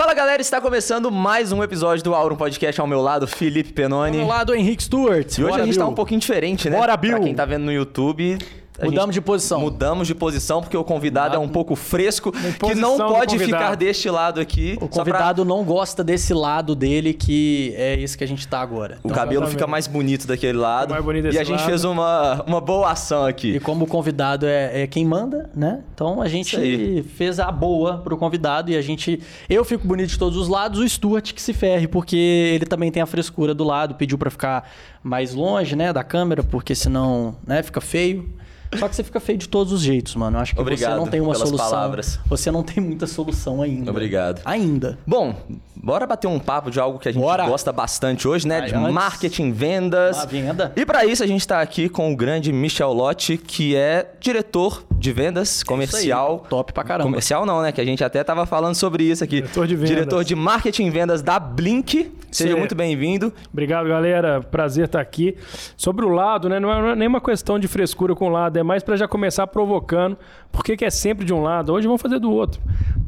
Fala galera, está começando mais um episódio do Aurum Podcast ao meu lado, Felipe Penoni. Ao meu lado, Henrique Stewart. E hoje Bora, a gente tá Bill. um pouquinho diferente, né? Bora, Bill. Pra quem tá vendo no YouTube. Mudamos de posição. Mudamos de posição porque o convidado é um pouco fresco, que não pode convidado. ficar deste lado aqui. O só pra- convidado não gosta desse lado dele, que é esse que a gente tá agora. O cabelo fica mais bonito daquele lado. mais bonito e a gente lado. fez uma, uma boa ação aqui. E como o convidado é, é quem manda, né? Então a gente fez a boa pro convidado e a gente. Eu fico bonito de todos os lados, o Stuart que se ferre, porque ele também tem a frescura do lado, pediu pra ficar mais longe, né, da câmera, porque senão, né, fica feio. Só que você fica feio de todos os jeitos, mano. Eu acho que Obrigado você não tem uma solução. palavras. Você não tem muita solução ainda. Obrigado. Ainda. Bom, bora bater um papo de algo que a gente Bora. gosta bastante hoje, né? Vai, de antes- marketing, vendas. Ah, venda. E para isso a gente tá aqui com o grande Michel Lotti, que é diretor de vendas comercial. aí, top pra caramba. Comercial não, né? Que a gente até tava falando sobre isso aqui. Diretor de vendas. Diretor de marketing e vendas da Blink. Seja Sim. muito bem-vindo. Obrigado, galera. Prazer estar aqui. Sobre o lado, né? Não é nenhuma questão de frescura com o lado, é mais para já começar provocando. Por que, que é sempre de um lado? Hoje vamos fazer do outro.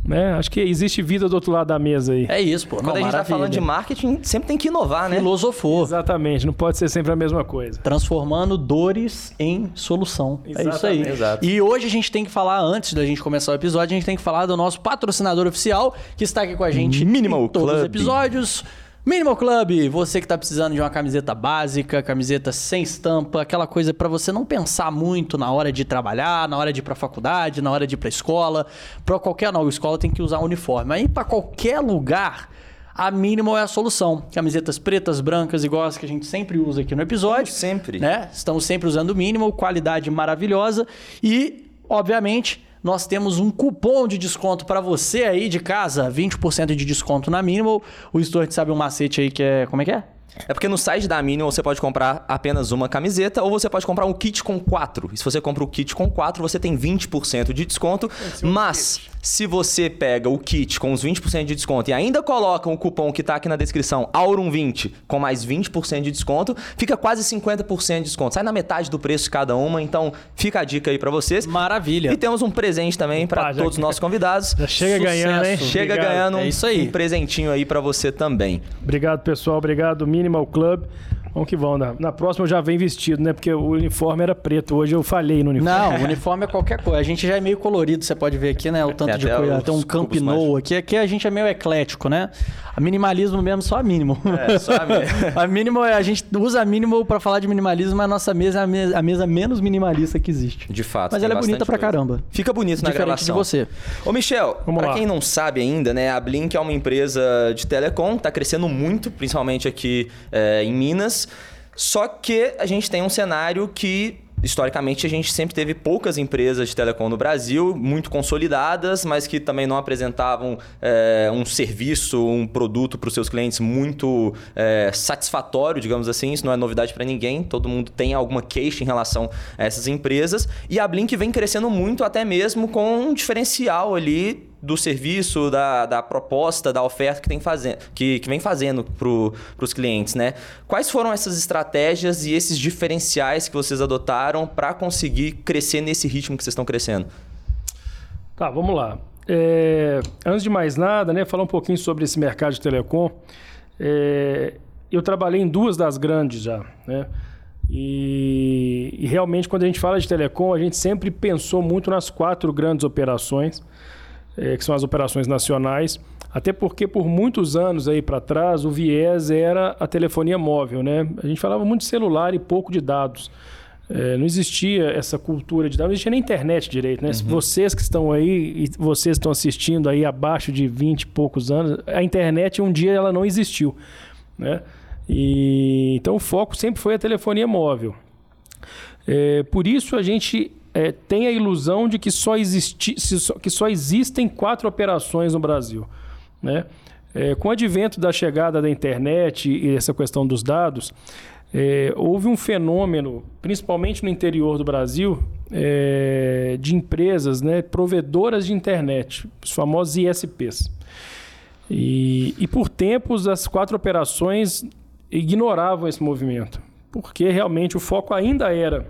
Né? Acho que existe vida do outro lado da mesa aí. É isso, pô. Quando Não, a gente tá maravilha. falando de marketing, sempre tem que inovar, né? Filosofou. Exatamente, não pode ser sempre a mesma coisa. Transformando dores em solução. É isso aí. Exatamente. Exato. E hoje a gente tem que falar, antes da gente começar o episódio, a gente tem que falar do nosso patrocinador oficial, que está aqui com a gente Minimal em todos os Club. episódios. Minimal Club, você que está precisando de uma camiseta básica, camiseta sem estampa, aquela coisa para você não pensar muito na hora de trabalhar, na hora de ir para faculdade, na hora de ir para escola. Para qualquer nova escola tem que usar uniforme. Aí para qualquer lugar, a Minimal é a solução. Camisetas pretas, brancas, igual as que a gente sempre usa aqui no episódio. Sempre. Né? Estamos sempre usando o Minimal, qualidade maravilhosa e, obviamente, nós temos um cupom de desconto para você aí de casa, 20% de desconto na Minimal. O Stuart sabe um macete aí que é, como é que é? É porque no site da Minimal você pode comprar apenas uma camiseta ou você pode comprar um kit com quatro. E se você compra o kit com quatro, você tem 20% de desconto. Mas se você pega o kit com os 20% de desconto e ainda coloca o cupom que tá aqui na descrição, Aurum20, com mais 20% de desconto, fica quase 50% de desconto. Sai na metade do preço de cada uma, então fica a dica aí pra vocês. Maravilha. E temos um presente também já- todos os nossos convidados. Já chega ganhando, hein? Chega Obrigado. ganhando um, É isso aí. um presentinho aí pra você também. Obrigado, pessoal. Obrigado, Minimal Club. Vamos que vamos. Na, na próxima eu já venho vestido, né? Porque o uniforme era preto. Hoje eu falhei no uniforme. Não, o uniforme é qualquer coisa. A gente já é meio colorido, você pode ver aqui, né? O tanto Tem de coisa. Tem um cubos Camp Nou aqui. Aqui a gente é meio eclético, né? A minimalismo mesmo, só a mínimo. É, só a mínimo. a mínimo, é- a gente usa a mínimo pra falar de minimalismo, mas a nossa mesa é a mesa, a mesa menos minimalista que existe. De fato. Mas ela é bonita pra coisa. caramba. Fica bonito na Diferente de gravação. você. Ô, Michel, Vamos pra lá. quem não sabe ainda, né, a Blink é uma empresa de telecom, tá crescendo muito, principalmente aqui é, em Minas. Só que a gente tem um cenário que historicamente a gente sempre teve poucas empresas de telecom no Brasil, muito consolidadas, mas que também não apresentavam é, um serviço, um produto para os seus clientes muito é, satisfatório, digamos assim. Isso não é novidade para ninguém. Todo mundo tem alguma queixa em relação a essas empresas. E a Blink vem crescendo muito, até mesmo com um diferencial ali do serviço, da, da proposta, da oferta que, tem fazendo, que, que vem fazendo para os clientes, né? Quais foram essas estratégias e esses diferenciais que vocês adotaram para conseguir crescer nesse ritmo que vocês estão crescendo? Tá, vamos lá. É, antes de mais nada, né, falar um pouquinho sobre esse mercado de telecom. É, eu trabalhei em duas das grandes já, né? E, e realmente, quando a gente fala de telecom, a gente sempre pensou muito nas quatro grandes operações, é, que são as operações nacionais. Até porque por muitos anos aí para trás o viés era a telefonia móvel, né? A gente falava muito de celular e pouco de dados. É, não existia essa cultura de dados, não existia nem internet direito, né? Se Vocês que estão aí e vocês estão assistindo aí abaixo de 20 e poucos anos, a internet um dia ela não existiu, né? E, então o foco sempre foi a telefonia móvel. É, por isso a gente é, tem a ilusão de que só, existi, que só existem quatro operações no Brasil. Né? É, com o advento da chegada da internet e essa questão dos dados, é, houve um fenômeno, principalmente no interior do Brasil, é, de empresas né, provedoras de internet, os famosos ISPs. E, e por tempos as quatro operações ignoravam esse movimento, porque realmente o foco ainda era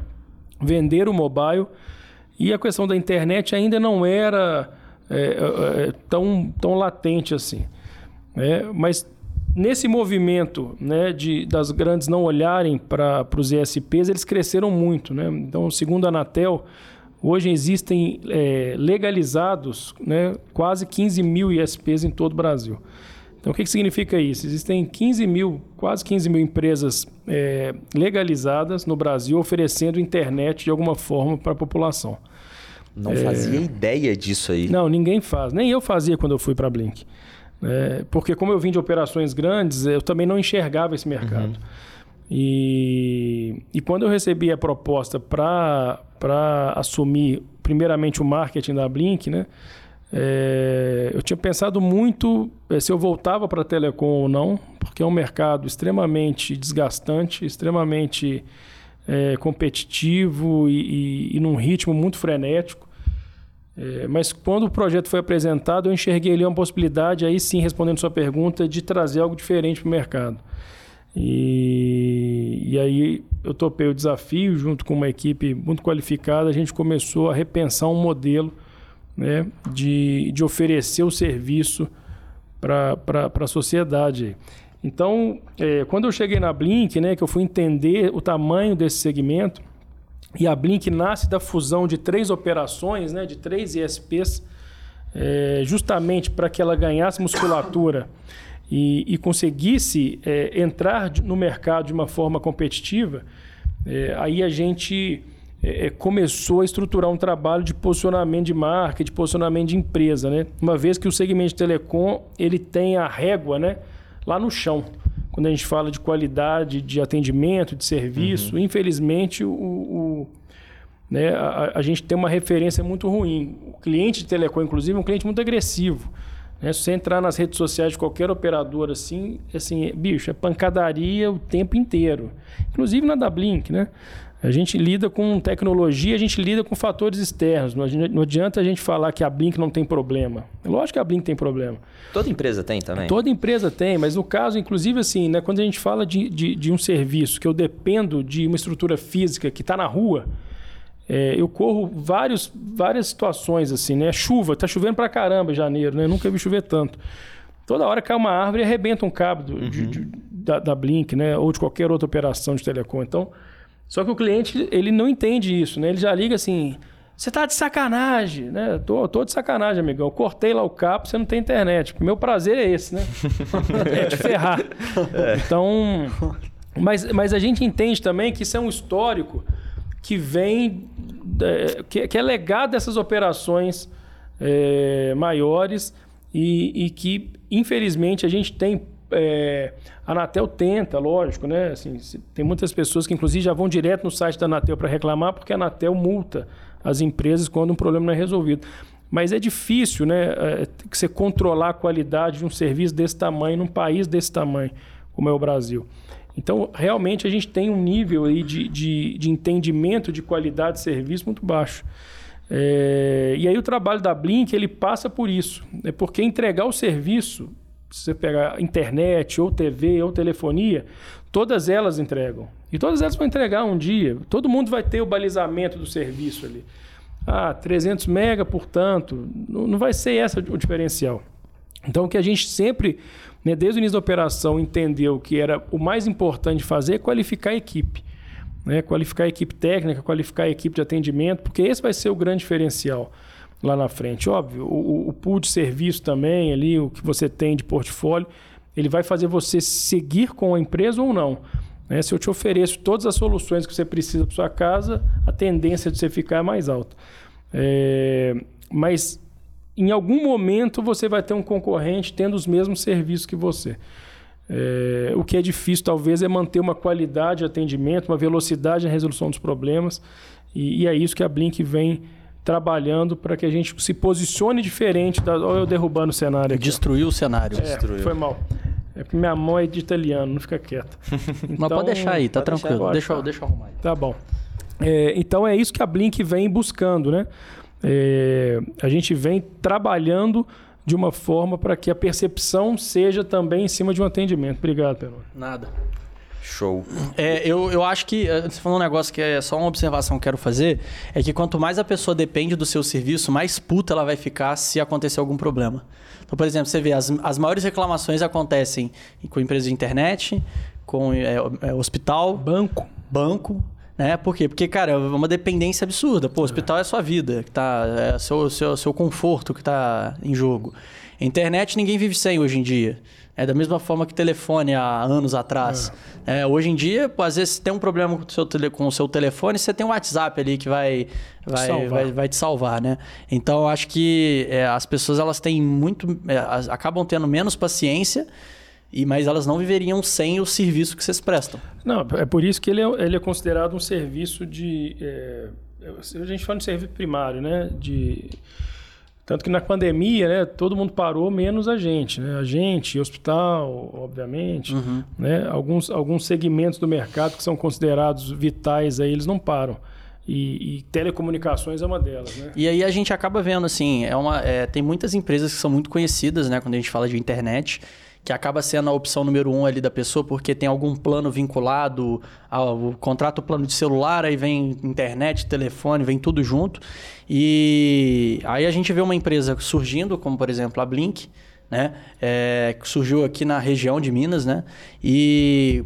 vender o mobile e a questão da internet ainda não era é, é, tão, tão latente assim. Né? Mas nesse movimento né, de, das grandes não olharem para os ESPs, eles cresceram muito. Né? Então, segundo a Anatel, hoje existem é, legalizados né, quase 15 mil ISPs em todo o Brasil. Então, o que, que significa isso? Existem 15 mil, quase 15 mil empresas é, legalizadas no Brasil oferecendo internet de alguma forma para a população. Não fazia ideia disso aí. Não, ninguém faz. Nem eu fazia quando eu fui para a Blink. É, porque como eu vim de operações grandes, eu também não enxergava esse mercado. Uhum. E, e quando eu recebi a proposta para assumir primeiramente o marketing da Blink, né? É, eu tinha pensado muito é, se eu voltava para a telecom ou não, porque é um mercado extremamente desgastante, extremamente é, competitivo e, e, e, num ritmo muito frenético. É, mas quando o projeto foi apresentado, eu enxerguei ali uma possibilidade, aí sim, respondendo sua pergunta, de trazer algo diferente para o mercado. E, e aí eu topei o desafio, junto com uma equipe muito qualificada, a gente começou a repensar um modelo né, de, de oferecer o serviço para a sociedade. Então, é, quando eu cheguei na Blink, né, que eu fui entender o tamanho desse segmento, e a Blink nasce da fusão de três operações, né, de três ISPs, é, justamente para que ela ganhasse musculatura e, e conseguisse é, entrar no mercado de uma forma competitiva, é, aí a gente é, é, começou a estruturar um trabalho de posicionamento de marca, de posicionamento de empresa, né? Uma vez que o segmento de telecom ele tem a régua, né, lá no chão quando a gente fala de qualidade de atendimento, de serviço, uhum. infelizmente o, o né, a, a, gente tem uma referência muito ruim. O cliente de telecom, inclusive, é um cliente muito agressivo. Né? Se você entrar nas redes sociais de qualquer operador assim, assim, bicho, é pancadaria o tempo inteiro. Inclusive na da Blink, né? A gente lida com tecnologia, a gente lida com fatores externos. Não adianta a gente falar que a Blink não tem problema. Lógico que a Blink tem problema. Toda empresa tem também? Toda empresa tem, mas no caso, inclusive assim, né, quando a gente fala de, de, de um serviço que eu dependo de uma estrutura física que está na rua, é, eu corro vários, várias situações assim, né? Chuva, tá chovendo pra caramba em janeiro, né? Eu nunca vi chover tanto. Toda hora cai uma árvore e arrebenta um cabo do, uhum. de, de, da, da Blink, né? Ou de qualquer outra operação de telecom. Então, só que o cliente, ele não entende isso, né? Ele já liga assim, você tá de sacanagem, né? Tô, tô de sacanagem, amigão. Eu cortei lá o capo, você não tem internet. Meu prazer é esse, né? é te ferrar. É. Então, mas, mas a gente entende também que isso é um histórico que vem, é, que, que, é legado dessas operações é, maiores e, e, que, infelizmente, a gente tem é, a Anatel tenta, lógico, né? Assim, tem muitas pessoas que, inclusive, já vão direto no site da Anatel para reclamar, porque a Anatel multa as empresas quando um problema não é resolvido. Mas é difícil, né? É, você controlar a qualidade de um serviço desse tamanho num país desse tamanho, como é o Brasil. Então, realmente, a gente tem um nível aí de, de, de entendimento de qualidade de serviço muito baixo. É, e aí o trabalho da Blink ele passa por isso, é porque entregar o serviço se você pegar internet, ou TV, ou telefonia, todas elas entregam. E todas elas vão entregar um dia. Todo mundo vai ter o balizamento do serviço ali. Ah, 300 mega, portanto, não vai ser esse o diferencial. Então, o que a gente sempre, né, desde o início da operação, entendeu que era o mais importante fazer é qualificar a equipe. Né? Qualificar a equipe técnica, qualificar a equipe de atendimento, porque esse vai ser o grande diferencial lá na frente. Óbvio, o, o pool de serviço também, ali, o que você tem de portfólio, ele vai fazer você seguir com a empresa ou não. Né? Se eu te ofereço todas as soluções que você precisa para sua casa, a tendência de você ficar é mais alta. É... Mas em algum momento você vai ter um concorrente tendo os mesmos serviços que você. É... O que é difícil, talvez, é manter uma qualidade de atendimento, uma velocidade na resolução dos problemas. E, e é isso que a Blink vem trabalhando para que a gente se posicione diferente. Da... Olha eu derrubando o cenário aqui. Destruiu o cenário. É, Destruiu. Foi mal. É porque minha mão é de italiano, não fica quieta. Então, Mas pode deixar aí, tá tranquilo. Deixa, eu, deixa eu arrumar aí. Tá bom. É, então é isso que a Blink vem buscando, né? É, a gente vem trabalhando de uma forma para que a percepção seja também em cima de um atendimento. Obrigado, Pedro. Nada. Show. É, eu, eu acho que. eh, Você falou um negócio que é só uma observação que eu quero fazer. É que quanto mais a pessoa depende do seu serviço, mais puta ela vai ficar se acontecer algum problema. Então, por exemplo, você vê, as, as maiores reclamações acontecem com empresas de internet, com é, é, hospital, Banco. banco. Né? Por quê? Porque, cara, é uma dependência absurda. Pô, o hospital é sua vida, que tá, é seu, seu, seu conforto que tá em jogo. Internet ninguém vive sem hoje em dia. É da mesma forma que telefone há anos atrás. É, hoje em dia, pô, às vezes tem um problema com o seu, tele, com o seu telefone, você tem um WhatsApp ali que vai, vai, Salvar. vai, vai te salvar, né? Então, acho que é, as pessoas elas têm muito. é, acabam tendo menos paciência, e mas elas não viveriam sem o serviço que vocês prestam. Não, é por isso que ele é, ele é considerado um serviço de. é, a gente fala de serviço primário, né? De, tanto que na pandemia, né, todo mundo parou, menos a gente. Né? A gente, hospital, obviamente. Né? Alguns, alguns segmentos do mercado que são considerados vitais, aí, eles não param. E, e telecomunicações é uma delas. Né? E aí a gente acaba vendo, assim, é uma, é, tem muitas empresas que são muito conhecidas, né, quando a gente fala de internet, que acaba sendo a opção número um ali da pessoa, porque tem algum plano vinculado ao contrato o plano de celular, aí vem internet, telefone, vem tudo junto. E aí a gente vê uma empresa surgindo, como por exemplo a Blink, né, é, que surgiu aqui na região de Minas, né, e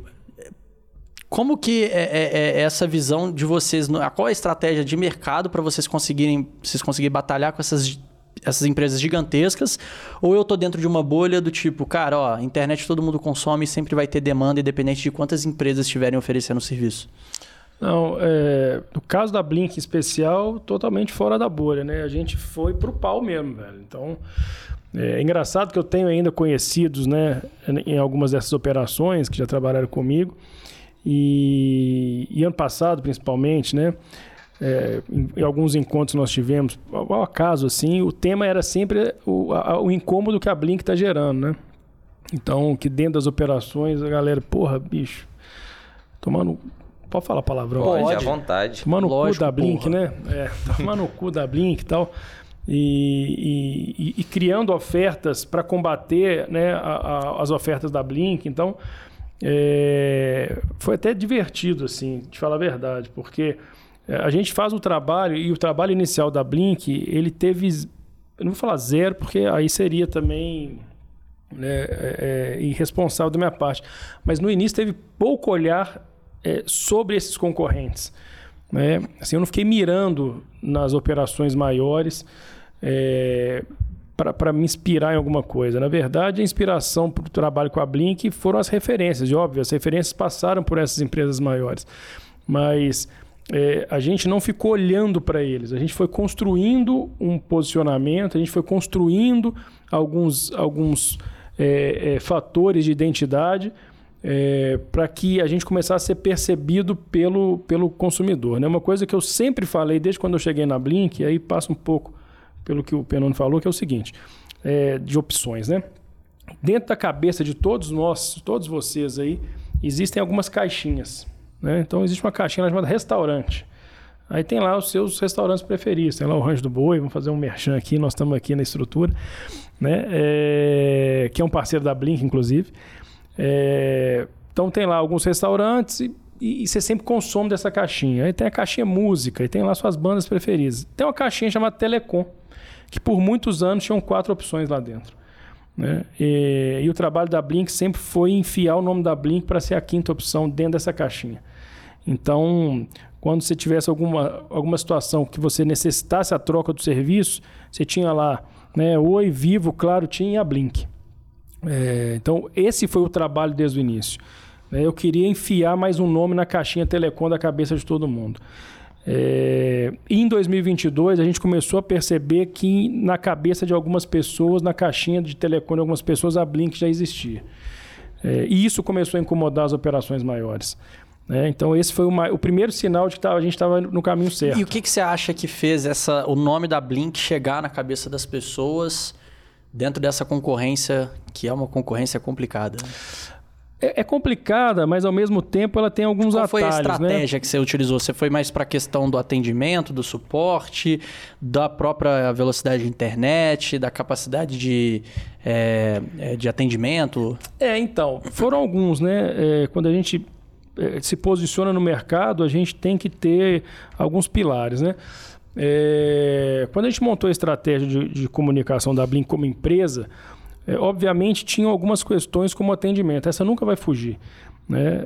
como que é, é- é essa visão de vocês? Qual a estratégia de mercado para vocês conseguirem vocês conseguirem batalhar com essas, essas empresas gigantescas? Ou eu tô dentro de uma bolha do tipo, cara, ó, internet todo mundo consome e sempre vai ter demanda, independente de quantas empresas estiverem oferecendo o serviço? Não, é, no caso da Blink especial, totalmente fora da bolha, né? A gente foi pro pau mesmo, velho. Então, é engraçado que eu tenho ainda conhecidos, né, em algumas dessas operações que já trabalharam comigo. E, e ano passado, principalmente, né, é, em, em alguns encontros nós tivemos, ao, ao acaso, assim, o tema era sempre o, a- o incômodo que a Blink está gerando, né? Então, que dentro das operações a galera, porra, bicho, tomando. Pode falar palavrão? Pode, Pode. à vontade. No Lógico, cu da Blink, porra. né? É, tomar no cu da Blink e tal. E, e- e- e criando ofertas para combater né, a- a- as ofertas da Blink. Então, é, foi até divertido, assim, de falar a verdade, porque a gente faz o trabalho e o trabalho inicial da Blink, ele teve, eu não vou falar zero, porque aí seria também né, é, é, irresponsável da minha parte. Mas no início teve pouco olhar é, sobre esses concorrentes. Né? Assim, eu não fiquei mirando nas operações maiores para me inspirar em alguma coisa. Na verdade, a inspiração para o trabalho com a Blink foram as referências, e óbvio, as referências passaram por essas empresas maiores. Mas é, a gente não ficou olhando para eles, a gente foi construindo um posicionamento, a gente foi construindo alguns, alguns é, é, fatores de identidade é, para que a gente começasse a ser percebido pelo, pelo consumidor. Né? Uma coisa que eu sempre falei desde quando eu cheguei na Blink, aí passa um pouco pelo que o Penone falou, que é o seguinte, é, de opções. Né? Dentro da cabeça de todos nós, todos vocês aí, existem algumas caixinhas. Né? Então existe uma caixinha chamada restaurante. Aí tem lá os seus restaurantes preferidos. Tem lá o Rancho do Boi, vamos fazer um merchan aqui, nós estamos aqui na estrutura, né? É, que é um parceiro da Blink, inclusive. É, então tem lá alguns restaurantes e, e- e você sempre consome dessa caixinha. Aí tem a caixinha música, e tem lá suas bandas preferidas. Tem uma caixinha chamada Telecom, que por muitos anos tinham quatro opções lá dentro. né? E, e o trabalho da Blink sempre foi enfiar o nome da Blink para ser a quinta opção dentro dessa caixinha. Então, quando você tivesse alguma, alguma situação que você necessitasse a troca do serviço, você tinha lá, né, Oi, Vivo, Claro, tinha a Blink. É, então, esse foi o trabalho desde o início. né? Eu queria enfiar mais um nome na caixinha Telecom da cabeça de todo mundo. É, em 2022, a gente começou a perceber que na cabeça de algumas pessoas, na caixinha de Telecom de algumas pessoas, a Blink já existia. É, e isso começou a incomodar as operações maiores. Né? Então, esse foi o, ma- o primeiro sinal de que tava- a gente estava no caminho certo. E o que, que você acha que fez essa, o nome da Blink chegar na cabeça das pessoas dentro dessa concorrência, que é uma concorrência complicada? né? É, é complicada, mas ao mesmo tempo ela tem alguns Qual foi a atalhos, né? estratégia que você utilizou? Você foi mais para a questão do atendimento, do suporte, da própria velocidade de internet, da capacidade de, é, de atendimento? É, então, foram alguns, né? É, quando a gente se posiciona no mercado, a gente tem que ter alguns pilares, né? É, quando a gente montou a estratégia de, de comunicação da Blink como empresa, é, obviamente tinham algumas questões como atendimento. Essa nunca vai fugir. Né?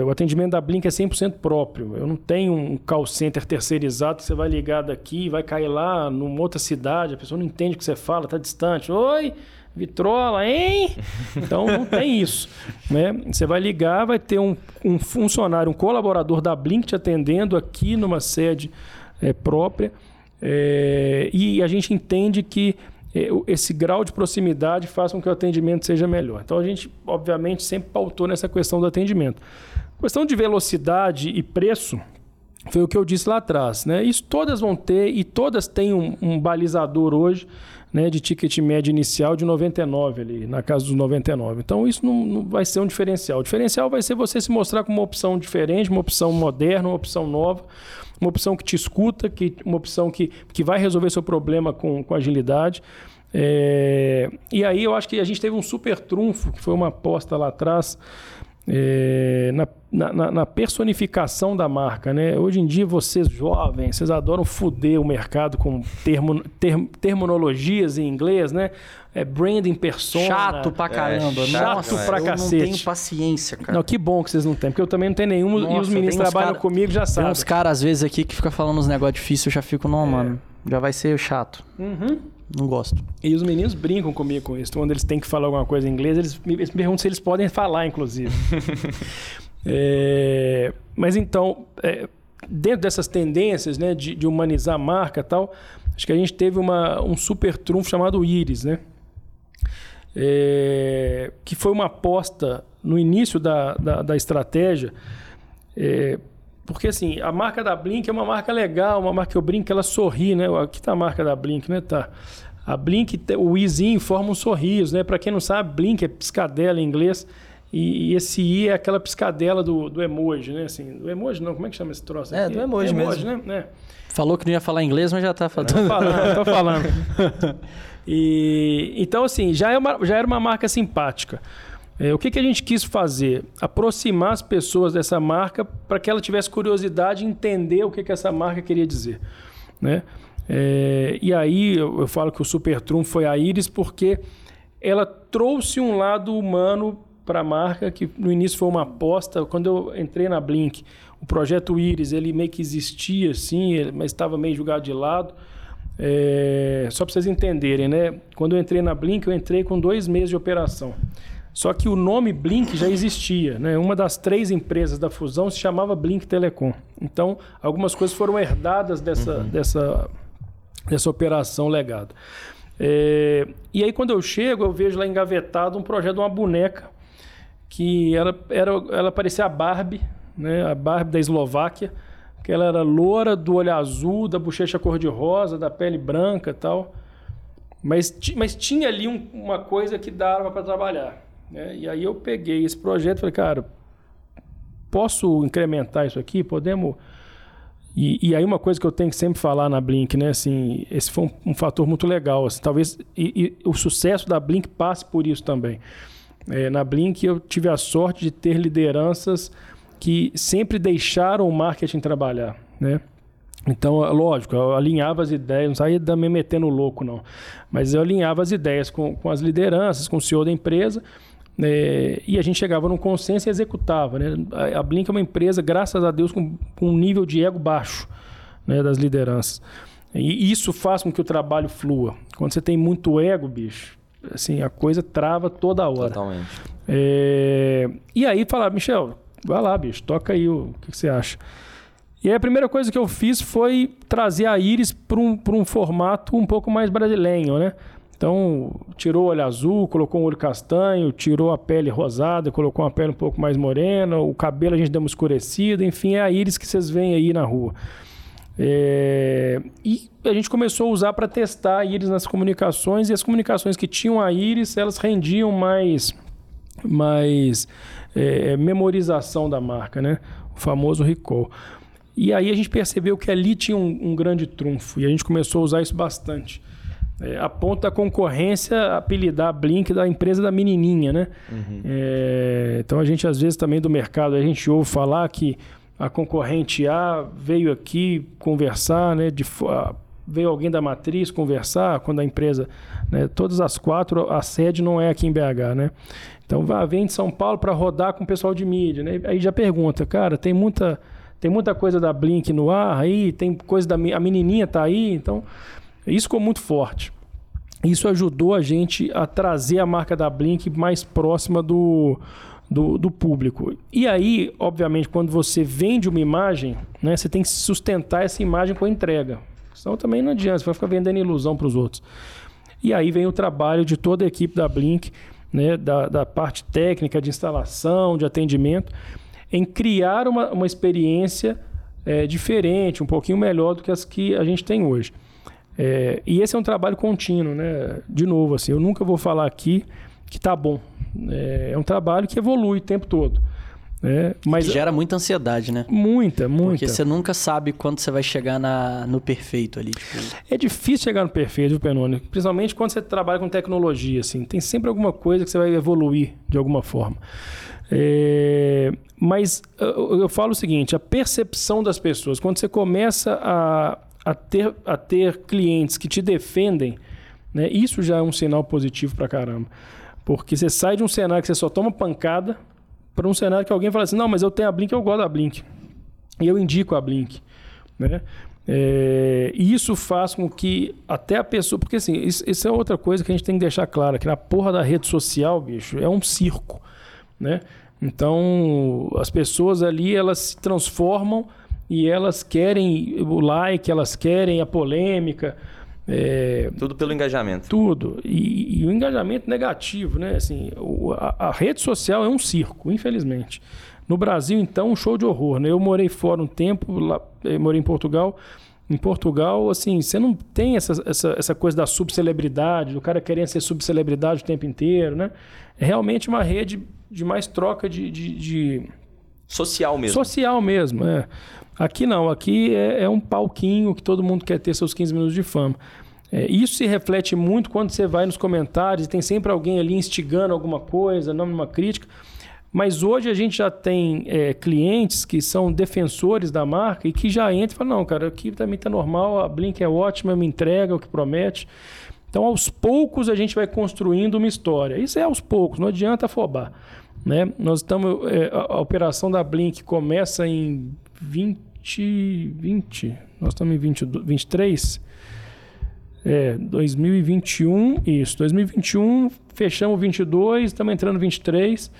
É, o atendimento da Blink é 100% próprio. Eu não tenho um call center terceirizado que você vai ligar daqui, vai cair lá numa outra cidade, a pessoa não entende o que você fala, está distante. Oi, Vitrola, hein? Então não tem isso. Né? Você vai ligar, vai ter um, um funcionário, um colaborador da Blink te atendendo aqui numa sede é, própria. É, e a gente entende que é, esse grau de proximidade faz com que o atendimento seja melhor. Então a gente, obviamente, sempre pautou nessa questão do atendimento. Questão de velocidade e preço foi o que eu disse lá atrás. Né? Isso todas vão ter e todas têm um, um balizador hoje né, de ticket médio inicial de 99 ali, na casa dos 99. Então isso não, não, vai ser um diferencial. O diferencial vai ser você se mostrar como uma opção diferente, uma opção moderna, uma opção nova, uma opção que te escuta, que, uma opção que, que vai resolver seu problema com, com agilidade. É, e aí eu acho que a gente teve um super trunfo, que foi uma aposta lá atrás, é, na, na, na, personificação da marca. Né? Hoje em dia, vocês jovens, vocês adoram foder o mercado com termo, term, terminologias em inglês, né? É branding persona. Chato pra caramba. É, chato Nossa, pra eu cacete. Eu não tenho paciência, cara. Não, que bom que vocês não têm, porque eu também não tenho nenhum Nossa, e os meninos trabalham cara, comigo já sabem. Tem uns caras, às vezes, aqui que fica falando uns negócios difíceis, eu já fico, não, é. mano, já vai ser chato. Uhum. Não gosto. E os meninos brincam comigo com isso. Quando eles têm que falar alguma coisa em inglês, eles me, eles me perguntam se eles podem falar, inclusive. é, mas então, é, dentro dessas tendências né, de, de, humanizar a marca e tal, acho que a gente teve uma, um super trunfo chamado Iris, né? É, que foi uma aposta no início da, da, da estratégia. Porque assim, a marca da Blink é uma marca legal, uma marca que eu brinco, ela sorri, né? Aqui tá a marca da Blink, né? Tá. A Blink, o izinho forma um sorriso, né? Para quem não sabe, Blink é piscadela em inglês. E, e, esse i é aquela piscadela do, do emoji, né? Assim, do emoji não, como é que chama esse troço é, aqui? É, do emoji, emoji mesmo. Né? É. Falou que não ia falar inglês, mas já tá falando. Tô falando, tô falando. e, então, assim, já, é uma, já era uma marca simpática. É, o que, que a gente quis fazer? Aproximar as pessoas dessa marca para que ela tivesse curiosidade em entender o que, que essa marca queria dizer. Né? É, e aí eu, eu, falo que o Super foi a Iris porque ela trouxe um lado humano para a marca que no início foi uma aposta. Quando eu entrei na Blink, o projeto Iris ele meio que existia assim, mas estava meio jogado de lado. É, só para vocês entenderem, né? Quando eu entrei na Blink, eu entrei com dois meses de operação. Só que o nome Blink já existia. Né? Uma das três empresas da fusão se chamava Blink Telecom. Então, algumas coisas foram herdadas dessa, uhum. dessa, dessa operação legado. É, e aí, quando eu chego, eu vejo lá engavetado um projeto de uma boneca que era, era, ela parecia a Barbie, né? a Barbie da Eslováquia, que ela era loura, do olho azul, da bochecha cor-de-rosa, da pele branca tal. Mas, mas tinha ali um, uma coisa que dava para trabalhar. Né? E aí eu peguei esse projeto e falei, cara, posso incrementar isso aqui? Podemos. E, e, aí uma coisa que eu tenho que sempre falar na Blink, né? Assim, esse foi um, um fator muito legal. Assim, talvez e, e o sucesso da Blink passe por isso também. É, na Blink eu tive a sorte de ter lideranças que sempre deixaram o marketing trabalhar, né? Então, é lógico, eu alinhava as ideias, não saía me metendo louco, não. Mas eu alinhava as ideias com, com as lideranças, com o CEO da empresa, é, e a gente chegava num consenso e executava. Né? A, Blink é uma empresa, graças a Deus, com, com um nível de ego baixo né, das lideranças. E isso faz com que o trabalho flua. Quando você tem muito ego, bicho, assim, a coisa trava toda hora. Totalmente. É, e aí falar, Michel, vai lá, bicho, toca aí o, o que, que, você acha. E aí a primeira coisa que eu fiz foi trazer a Iris para um, um formato um pouco mais brasileiro, né? Então, tirou o olho azul, colocou um olho castanho, tirou a pele rosada, colocou uma pele um pouco mais morena, o cabelo a gente deu uma escurecida, enfim, é a íris que vocês veem aí na rua. É... E a gente começou a usar para testar a íris nas comunicações, e as comunicações que tinham a íris, elas rendiam mais, mais é, memorização da marca, né? O famoso recall. E aí a gente percebeu que ali tinha um, um grande trunfo, e a gente começou a usar isso bastante. É, a ponto da concorrência apelidar a Blink da empresa da menininha, né? Uhum. É, então a gente às vezes também do mercado a gente ouve falar que a concorrente A veio aqui conversar, né? De, veio alguém da matriz conversar quando a empresa, né? Todas as quatro a sede não é aqui em BH, né? Então vem de São Paulo para rodar com o pessoal de mídia, né? Aí já pergunta, cara, tem muita tem muita coisa da Blink no ar aí, tem coisa da a menininha tá aí, então isso ficou muito forte. Isso ajudou a gente a trazer a marca da Blink mais próxima do, do, do, público. E aí, obviamente, quando você vende uma imagem, né, você tem que sustentar essa imagem com a entrega. Senão também não adianta, você vai ficar vendendo ilusão para os outros. E aí vem o trabalho de toda a equipe da Blink, né, da, da parte técnica, de instalação, de atendimento, em criar uma, uma experiência é, diferente, um pouquinho melhor do que as que a gente tem hoje. É, e esse é um trabalho contínuo, né? De novo, assim, eu nunca vou falar aqui que tá bom. É, é um trabalho que evolui o tempo todo. É, mas que gera muita ansiedade, né? Muita, muita. Porque você nunca sabe quando você vai chegar na, no perfeito ali. Tipo... É difícil chegar no perfeito, viu, Penone? Principalmente quando você trabalha com tecnologia, assim. Tem sempre alguma coisa que você vai evoluir de alguma forma. É, mas eu, eu falo o seguinte: a percepção das pessoas, quando você começa a a ter, a ter clientes que te defendem, né, isso já é um sinal positivo pra caramba. Porque você sai de um cenário que você só toma pancada para um cenário que alguém fala assim: não, mas eu tenho a Blink, eu gosto da Blink. E eu indico a Blink. Né? É, e isso faz com que até a pessoa. Porque assim, isso, isso, é outra coisa que a gente tem que deixar claro: que na porra da rede social, bicho, é um circo. Né? Então, as pessoas ali elas se transformam e elas querem o like, elas querem a polêmica. É, tudo pelo engajamento. Tudo. E, e, o engajamento negativo, né? Assim, o, a, a, rede social é um circo, infelizmente. No Brasil, então, um show de horror. Né? Eu morei fora um tempo, lá, morei em Portugal. Em Portugal, assim, você não tem essa, essa, essa coisa da subcelebridade, do cara querendo ser subcelebridade o tempo inteiro, né? É realmente uma rede de mais troca de, de, de... Social mesmo. Social mesmo, é. Aqui não, aqui é, é, um palquinho que todo mundo quer ter seus 15 minutos de fama. É, isso se reflete muito quando você vai nos comentários tem sempre alguém ali instigando alguma coisa, não uma crítica. Mas hoje a gente já tem é, clientes que são defensores da marca e que já entram e falam, não, cara, aqui também está normal, a Blink é ótima, me entrega o que promete. Então, aos poucos, a gente vai construindo uma história. Isso é aos poucos, não adianta afobar. Né? Nós estamos. É, a, a operação da Blink começa em 20, 2020. Nós estamos em 20, 23. É, 2021, isso. 2021, fechamos 22, estamos entrando 23.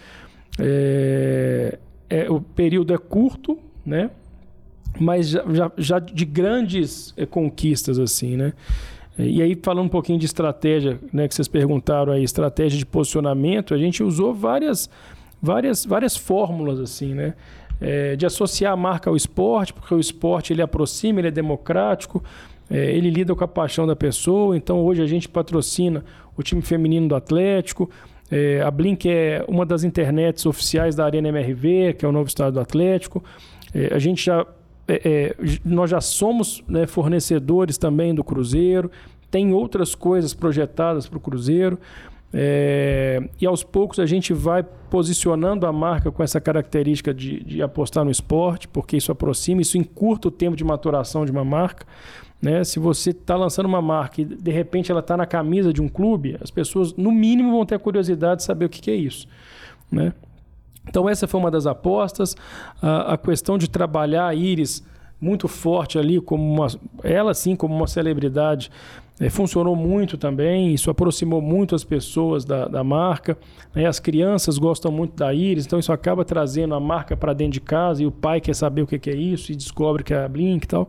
É, é, o período é curto, né? Mas já, já, já de grandes é, conquistas, assim, né? E aí, falando um pouquinho de estratégia, né, que vocês perguntaram aí, estratégia de posicionamento, a gente usou várias, várias, várias fórmulas, assim, né? É, de associar a marca ao esporte, porque o esporte ele aproxima, ele é democrático, é, ele lida com a paixão da pessoa. Então hoje a gente patrocina o time feminino do Atlético. É, a Blink é uma das internets oficiais da Arena MRV, que é o novo estado do Atlético. É, a gente já é, é, nós já somos né, fornecedores também do Cruzeiro, tem outras coisas projetadas para o Cruzeiro. É, e aos poucos a gente vai posicionando a marca com essa característica de, de apostar no esporte, porque isso aproxima, isso encurta o tempo de maturação de uma marca. Né? Se você está lançando uma marca e de repente ela está na camisa de um clube, as pessoas no mínimo vão ter a curiosidade de saber o que, que é isso. Né? Então essa foi uma das apostas. A, a questão de trabalhar a Iris muito forte ali, como uma, ela sim como uma celebridade, é, funcionou muito também, isso aproximou muito as pessoas da, da marca. Né? As crianças gostam muito da Iris, então isso acaba trazendo a marca para dentro de casa e o pai quer saber o que, que é isso e descobre que é a Blink e tal.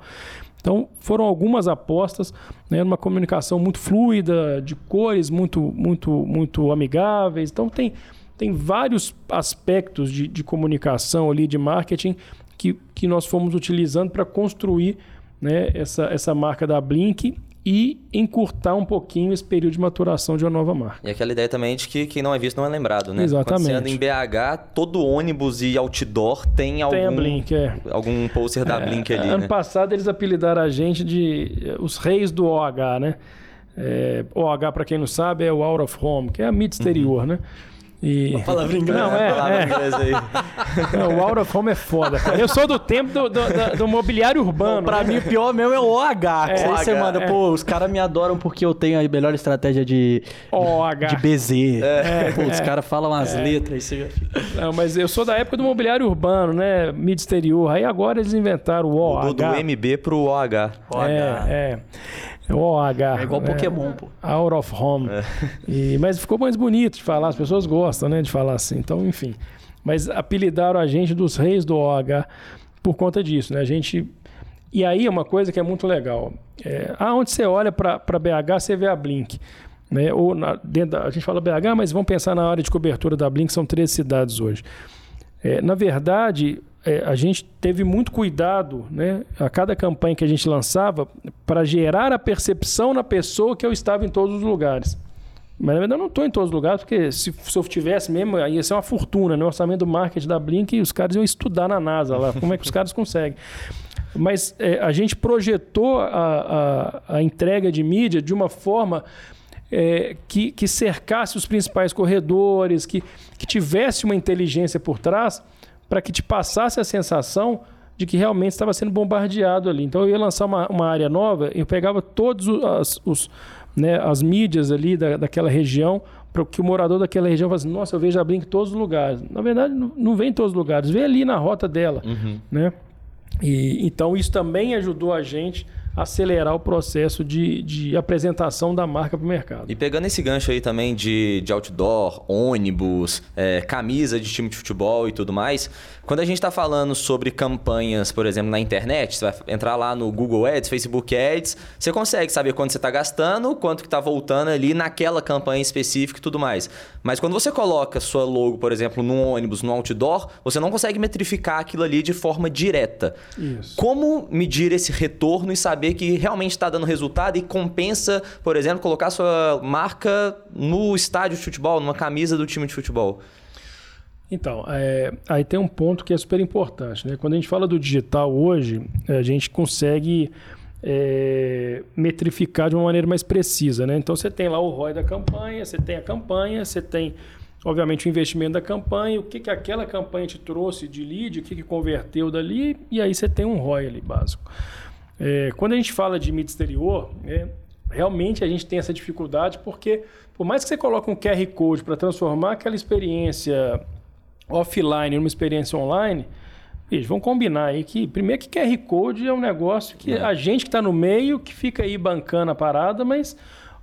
Então foram algumas apostas, né, numa comunicação muito fluida, de cores muito, muito, muito amigáveis. Então tem, tem vários aspectos de, de comunicação ali, de marketing, que, que nós fomos utilizando para construir né, essa, essa marca da Blink e encurtar um pouquinho esse período de maturação de uma nova marca. E aquela ideia também de que quem não é visto não é lembrado, né? Exatamente. Quando você em BH, todo ônibus e outdoor tem algum, tem Blink, é. algum pôster da é, Blink ali, Ano né? passado eles apelidaram a gente de eh, os reis do OH, né? É, OH, para quem não sabe, é o out of home, que é a mídia exterior, né? E... Uma palavra em inglês. Não, é, Palavra é. inglesa aí. Não, o out of home é foda. cara. Eu sou do tempo do, do, do- do mobiliário urbano. Pra né? mim, o pior mesmo é o OH. Que É, você manda, é. pô, os caras me adoram porque eu tenho a melhor estratégia de, OH. de BZ. pô, os caras falam as letras. Você... Não, mas eu sou da época do mobiliário urbano, né? Mídia exterior. Aí agora eles inventaram o OH. Mudou do MB pro OH. OH. É, é. É o OH. É igual né? Pokémon, pô. Out of home. E, mas ficou mais bonito de falar, as pessoas gostam, né, de falar assim. Então, enfim. Mas apelidaram a gente dos reis do OH por conta disso, né? A gente. E aí é uma coisa que é muito legal. É, ah, onde você olha para BH, você vê a Blink. Né? Ou na- da- a gente fala BH, mas vamos pensar na área de cobertura da Blink, são três cidades hoje. É, na verdade, é, a gente teve muito cuidado né, a cada campanha que a gente lançava para gerar a percepção na pessoa que eu estava em todos os lugares. Mas na verdade eu não estou em todos os lugares, porque se, se eu tivesse mesmo, aí ia ser uma fortuna, né? O orçamento do marketing da Blink os caras iam estudar na NASA lá, como é que os caras conseguem. Mas é, a gente projetou a, a, a entrega de mídia de uma forma é, que, que cercasse os principais corredores, que, que tivesse uma inteligência por trás para que te passasse a sensação de que realmente estava sendo bombardeado ali. Então eu ia lançar uma, uma área nova, eu pegava todos os, as, os, né, as mídias ali da, daquela região para que o morador daquela região falasse, nossa, eu vejo a Blink em todos os lugares. Na verdade, não, não vem em todos os lugares, vem ali na rota dela. Né? E, então isso também ajudou a gente acelerar o processo de, de apresentação da marca para o mercado. E pegando esse gancho aí também de, de outdoor, ônibus, é, camisa de time de futebol e tudo mais, quando a gente está falando sobre campanhas, por exemplo, na internet, você vai entrar lá no Google Ads, Facebook Ads, você consegue saber quanto você está gastando, quanto que está voltando ali naquela campanha específica e tudo mais. Mas quando você coloca sua logo, por exemplo, num ônibus, num outdoor, você não consegue metrificar aquilo ali de forma direta. Isso. Como medir esse retorno e saber que realmente está dando resultado e compensa, por exemplo, colocar sua marca no estádio de futebol, numa camisa do time de futebol? Então, é, aí tem um ponto que é super importante. Né? Quando a gente fala do digital hoje, a gente consegue é, metrificar de uma maneira mais precisa. Né? Então, você tem lá o ROI da campanha, você tem a campanha, você tem, obviamente, o investimento da campanha, o que, que aquela campanha te trouxe de lead, o que, que converteu dali, e aí você tem um ROI ali básico. É, quando a gente fala de mídia exterior, é, realmente a gente tem essa dificuldade porque, por mais que você coloque um QR Code para transformar aquela experiência offline numa experiência online, bicho, vamos combinar aí que, primeiro que QR Code é um negócio que a gente que está no meio, que fica aí bancando a parada, mas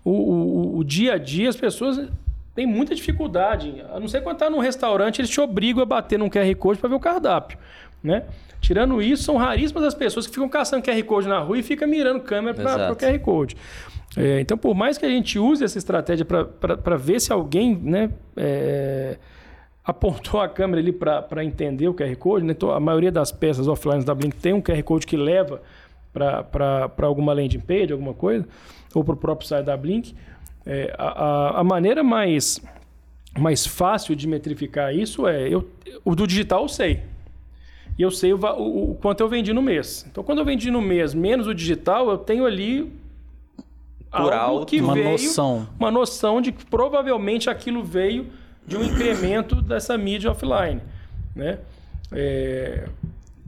o, o- o dia a dia as pessoas têm muita dificuldade. A não ser quando está num restaurante, eles te obrigam a bater num QR Code para ver o cardápio, né? Tirando isso, são raríssimas as pessoas que ficam caçando QR Code na rua e ficam mirando câmera para o. QR Code. É, então, por mais que a gente use essa estratégia para ver se alguém né, é, apontou a câmera ali para entender o QR Code, né? Então, a maioria das peças offline da Blink tem um QR Code que leva para alguma landing page, alguma coisa, ou para o próprio site da Blink. É, a, a- a maneira mais, mais fácil de metrificar isso é eu, o do digital eu sei. E eu sei o, o- o quanto eu vendi no mês. Então, quando eu vendi no mês menos o digital, eu tenho ali Por algo alto. que Uma veio, noção. uma noção de que provavelmente aquilo veio de um incremento dessa mídia offline, né? É,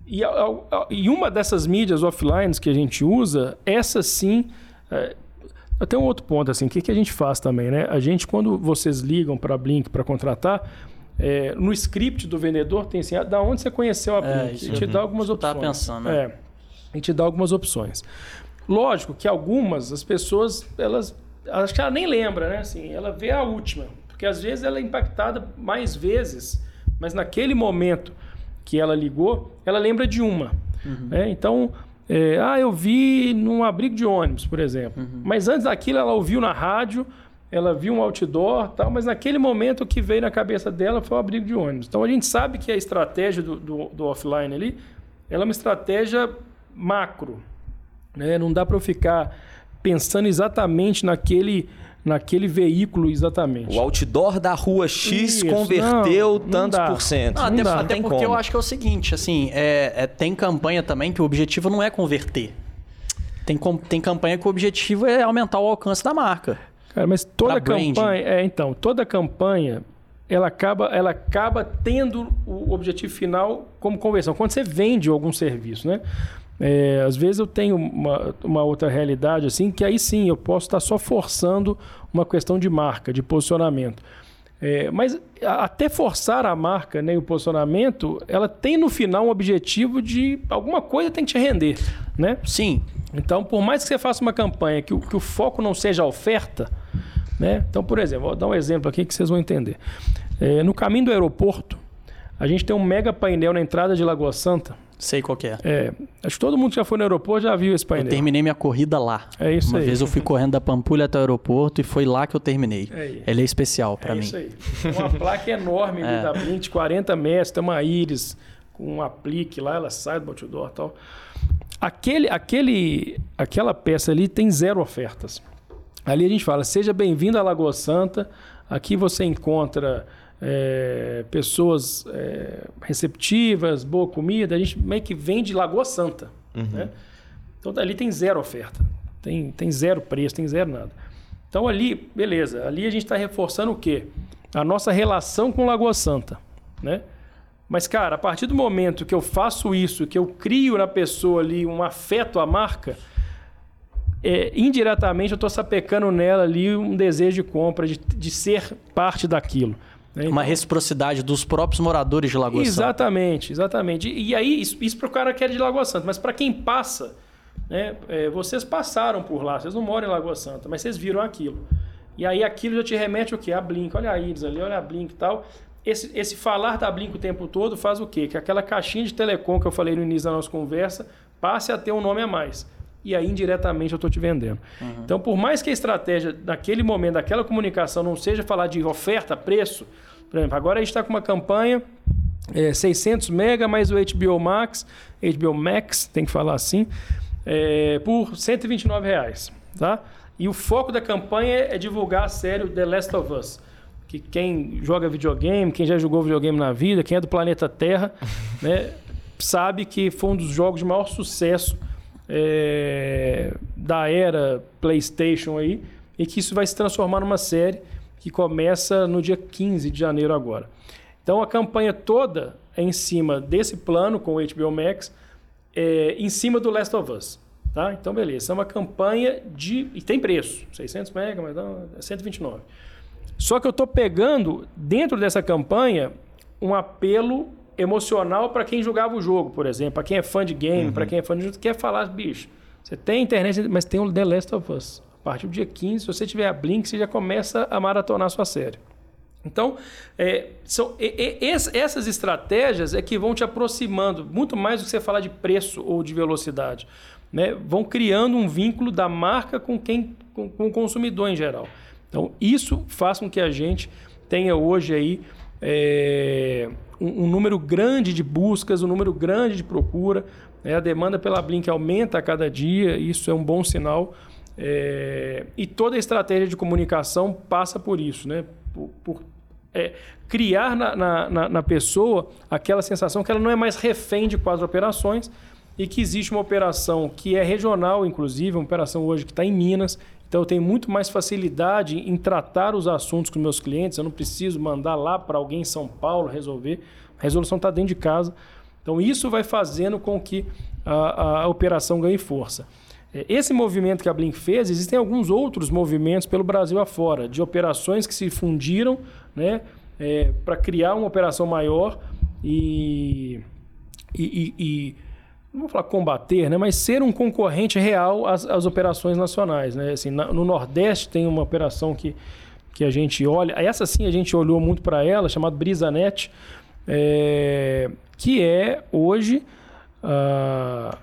e, a- a- e uma dessas mídias offline que a gente usa, essa sim, é, até um outro ponto assim, o que, que a gente faz também, né? A gente quando vocês ligam para a Blink para contratar, é, no script do vendedor tem assim, ah, da onde você conheceu a É, Blink? isso e te dá algumas opções. tava pensando, né? É, e te dá algumas opções. Lógico que algumas, as pessoas, elas. Acho que ela nem lembra, né? Assim, ela vê a última. Porque às vezes ela é impactada mais vezes, mas naquele momento que ela ligou, ela lembra de uma. né? Então, é, ah, eu vi num abrigo de ônibus, por exemplo. Mas antes daquilo, ela ouviu na rádio, ela viu um outdoor, tal, mas naquele momento o que veio na cabeça dela foi o abrigo de ônibus. Então a gente sabe que a estratégia do, do, do offline ali, ela é uma estratégia macro. Né? Não dá para eu ficar pensando exatamente naquele, naquele veículo exatamente. O outdoor da rua X Isso, converteu não, não tantos dá. por cento. Não, Não até até porque como. eu acho que é o seguinte, assim, é, é- tem campanha também que o objetivo não é converter. Tem, com- tem campanha que o objetivo é aumentar o alcance da marca. Cara, mas toda campanha, é, então, toda campanha ela acaba, ela acaba tendo o objetivo final como conversão. Quando você vende algum serviço, né? É, às vezes eu tenho uma, uma outra realidade assim, que aí sim eu posso estar só forçando uma questão de marca, de posicionamento. É, mas até forçar a marca né, e o posicionamento, ela tem no final um objetivo de alguma coisa tem que te render, né? Sim. Então, por mais que você faça uma campanha que o, que o foco não seja a oferta, né? Então, por exemplo, vou dar um exemplo aqui que vocês vão entender. É, no caminho do aeroporto, a gente tem um mega painel na entrada de Lagoa Santa. Sei qual que é. É, acho que todo mundo que já foi no aeroporto já viu esse Eu painel. terminei minha corrida lá. É isso Uma aí. vez eu fui correndo da Pampulha até o aeroporto e foi lá que eu terminei. É. Ele é especial pra é mim. isso aí. Uma placa enorme ali da Blink, de 40 metros, tem uma íris com um aplique lá, ela sai do outdoor e tal. Aquele, aquele, aquela peça ali tem zero ofertas. Ali a gente fala, seja bem-vindo à Lagoa Santa. Aqui você encontra é, pessoas é, receptivas, boa comida. A gente meio que vende Lagoa Santa. Né? Então ali tem zero oferta. Tem, tem zero preço, tem zero nada. Então ali, beleza. Ali a gente está reforçando o quê? A nossa relação com Lagoa Santa. Né? Mas, cara, a partir do momento que eu faço isso, que eu crio na pessoa ali um afeto à marca, é, indiretamente eu estou sapecando nela ali um desejo de compra, de, de ser parte daquilo. né? Uma reciprocidade dos próprios moradores de Lagoa Santa. Exatamente, exatamente. E, e aí, isso, isso para o cara que é de Lagoa Santa, mas para quem passa, né, é, vocês passaram por lá, vocês não moram em Lagoa Santa, mas vocês viram aquilo. E aí aquilo já te remete o quê? A Blink, olha a Iris ali, olha a Blink e tal. Esse, esse falar da Blink o tempo todo faz o quê? Que aquela caixinha de telecom que eu falei no início da nossa conversa passe a ter um nome a mais. E aí, indiretamente, eu estou te vendendo. Então, por mais que a estratégia daquele momento, daquela comunicação, não seja falar de oferta, preço, por exemplo, agora a gente está com uma campanha é, 600 mega mais o HBO Max, HBO Max, tem que falar assim, é, por 129 reais, tá? E o foco da campanha é divulgar a série The Last of Us. Que quem joga videogame, quem já jogou videogame na vida, quem é do planeta Terra, né, sabe que foi um dos jogos de maior sucesso é, da era PlayStation aí, e que isso vai se transformar numa série que começa no dia 15 de janeiro agora. Então a campanha toda é em cima desse plano com o HBO Max, é, em cima do Last of Us. Tá? Então, beleza. É uma campanha de. E tem preço: 600 mega, mas não, é 129. Só que eu estou pegando, dentro dessa campanha, um apelo emocional para quem jogava o jogo, por exemplo. Para quem é fã de game, para quem é fã de. Quer falar, bicho, você tem internet, mas tem o The Last of Us. A partir do dia 15, se você tiver a Blink, você já começa a maratonar a sua série. Então, é, são, e- e- es- essas estratégias é que vão te aproximando, muito mais do que você falar de preço ou de velocidade. Né? Vão criando um vínculo da marca com quem com, com o consumidor em geral. Então, isso faz com que a gente tenha hoje aí é, um, um número grande de buscas, um número grande de procura. né? A demanda pela Blink aumenta a cada dia, isso é um bom sinal. É, e toda a estratégia de comunicação passa por isso, né? Por, por, é, criar na, na, na- pessoa aquela sensação que ela não é mais refém de quatro operações e que existe uma operação que é regional, inclusive, uma operação hoje que está em Minas. Então eu tenho muito mais facilidade em tratar os assuntos com meus clientes. Eu não preciso mandar lá para alguém em São Paulo resolver. A resolução está dentro de casa. Então isso vai fazendo com que a, a operação ganhe força. É, Esse movimento que a Blink fez, existem alguns outros movimentos pelo Brasil afora, de operações que se fundiram né, para criar uma operação maior e, e, e- e- não vou falar combater, né, mas ser um concorrente real às, às operações nacionais. Né? Assim, na- no Nordeste tem uma operação que, que a gente olha, essa sim a gente olhou muito para ela, chamada BrisaNet, é, que é hoje a,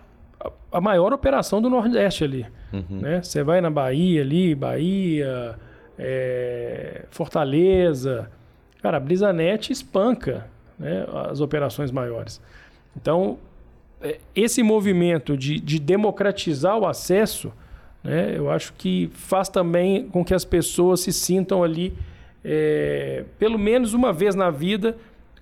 a maior operação do Nordeste ali. Né? Você vai na Bahia ali, Bahia, é, Fortaleza. Cara, a BrisaNet espanca né, as operações maiores. Então, esse movimento de, de democratizar o acesso, né, eu acho que faz também com que as pessoas se sintam ali, é, pelo menos uma vez na vida,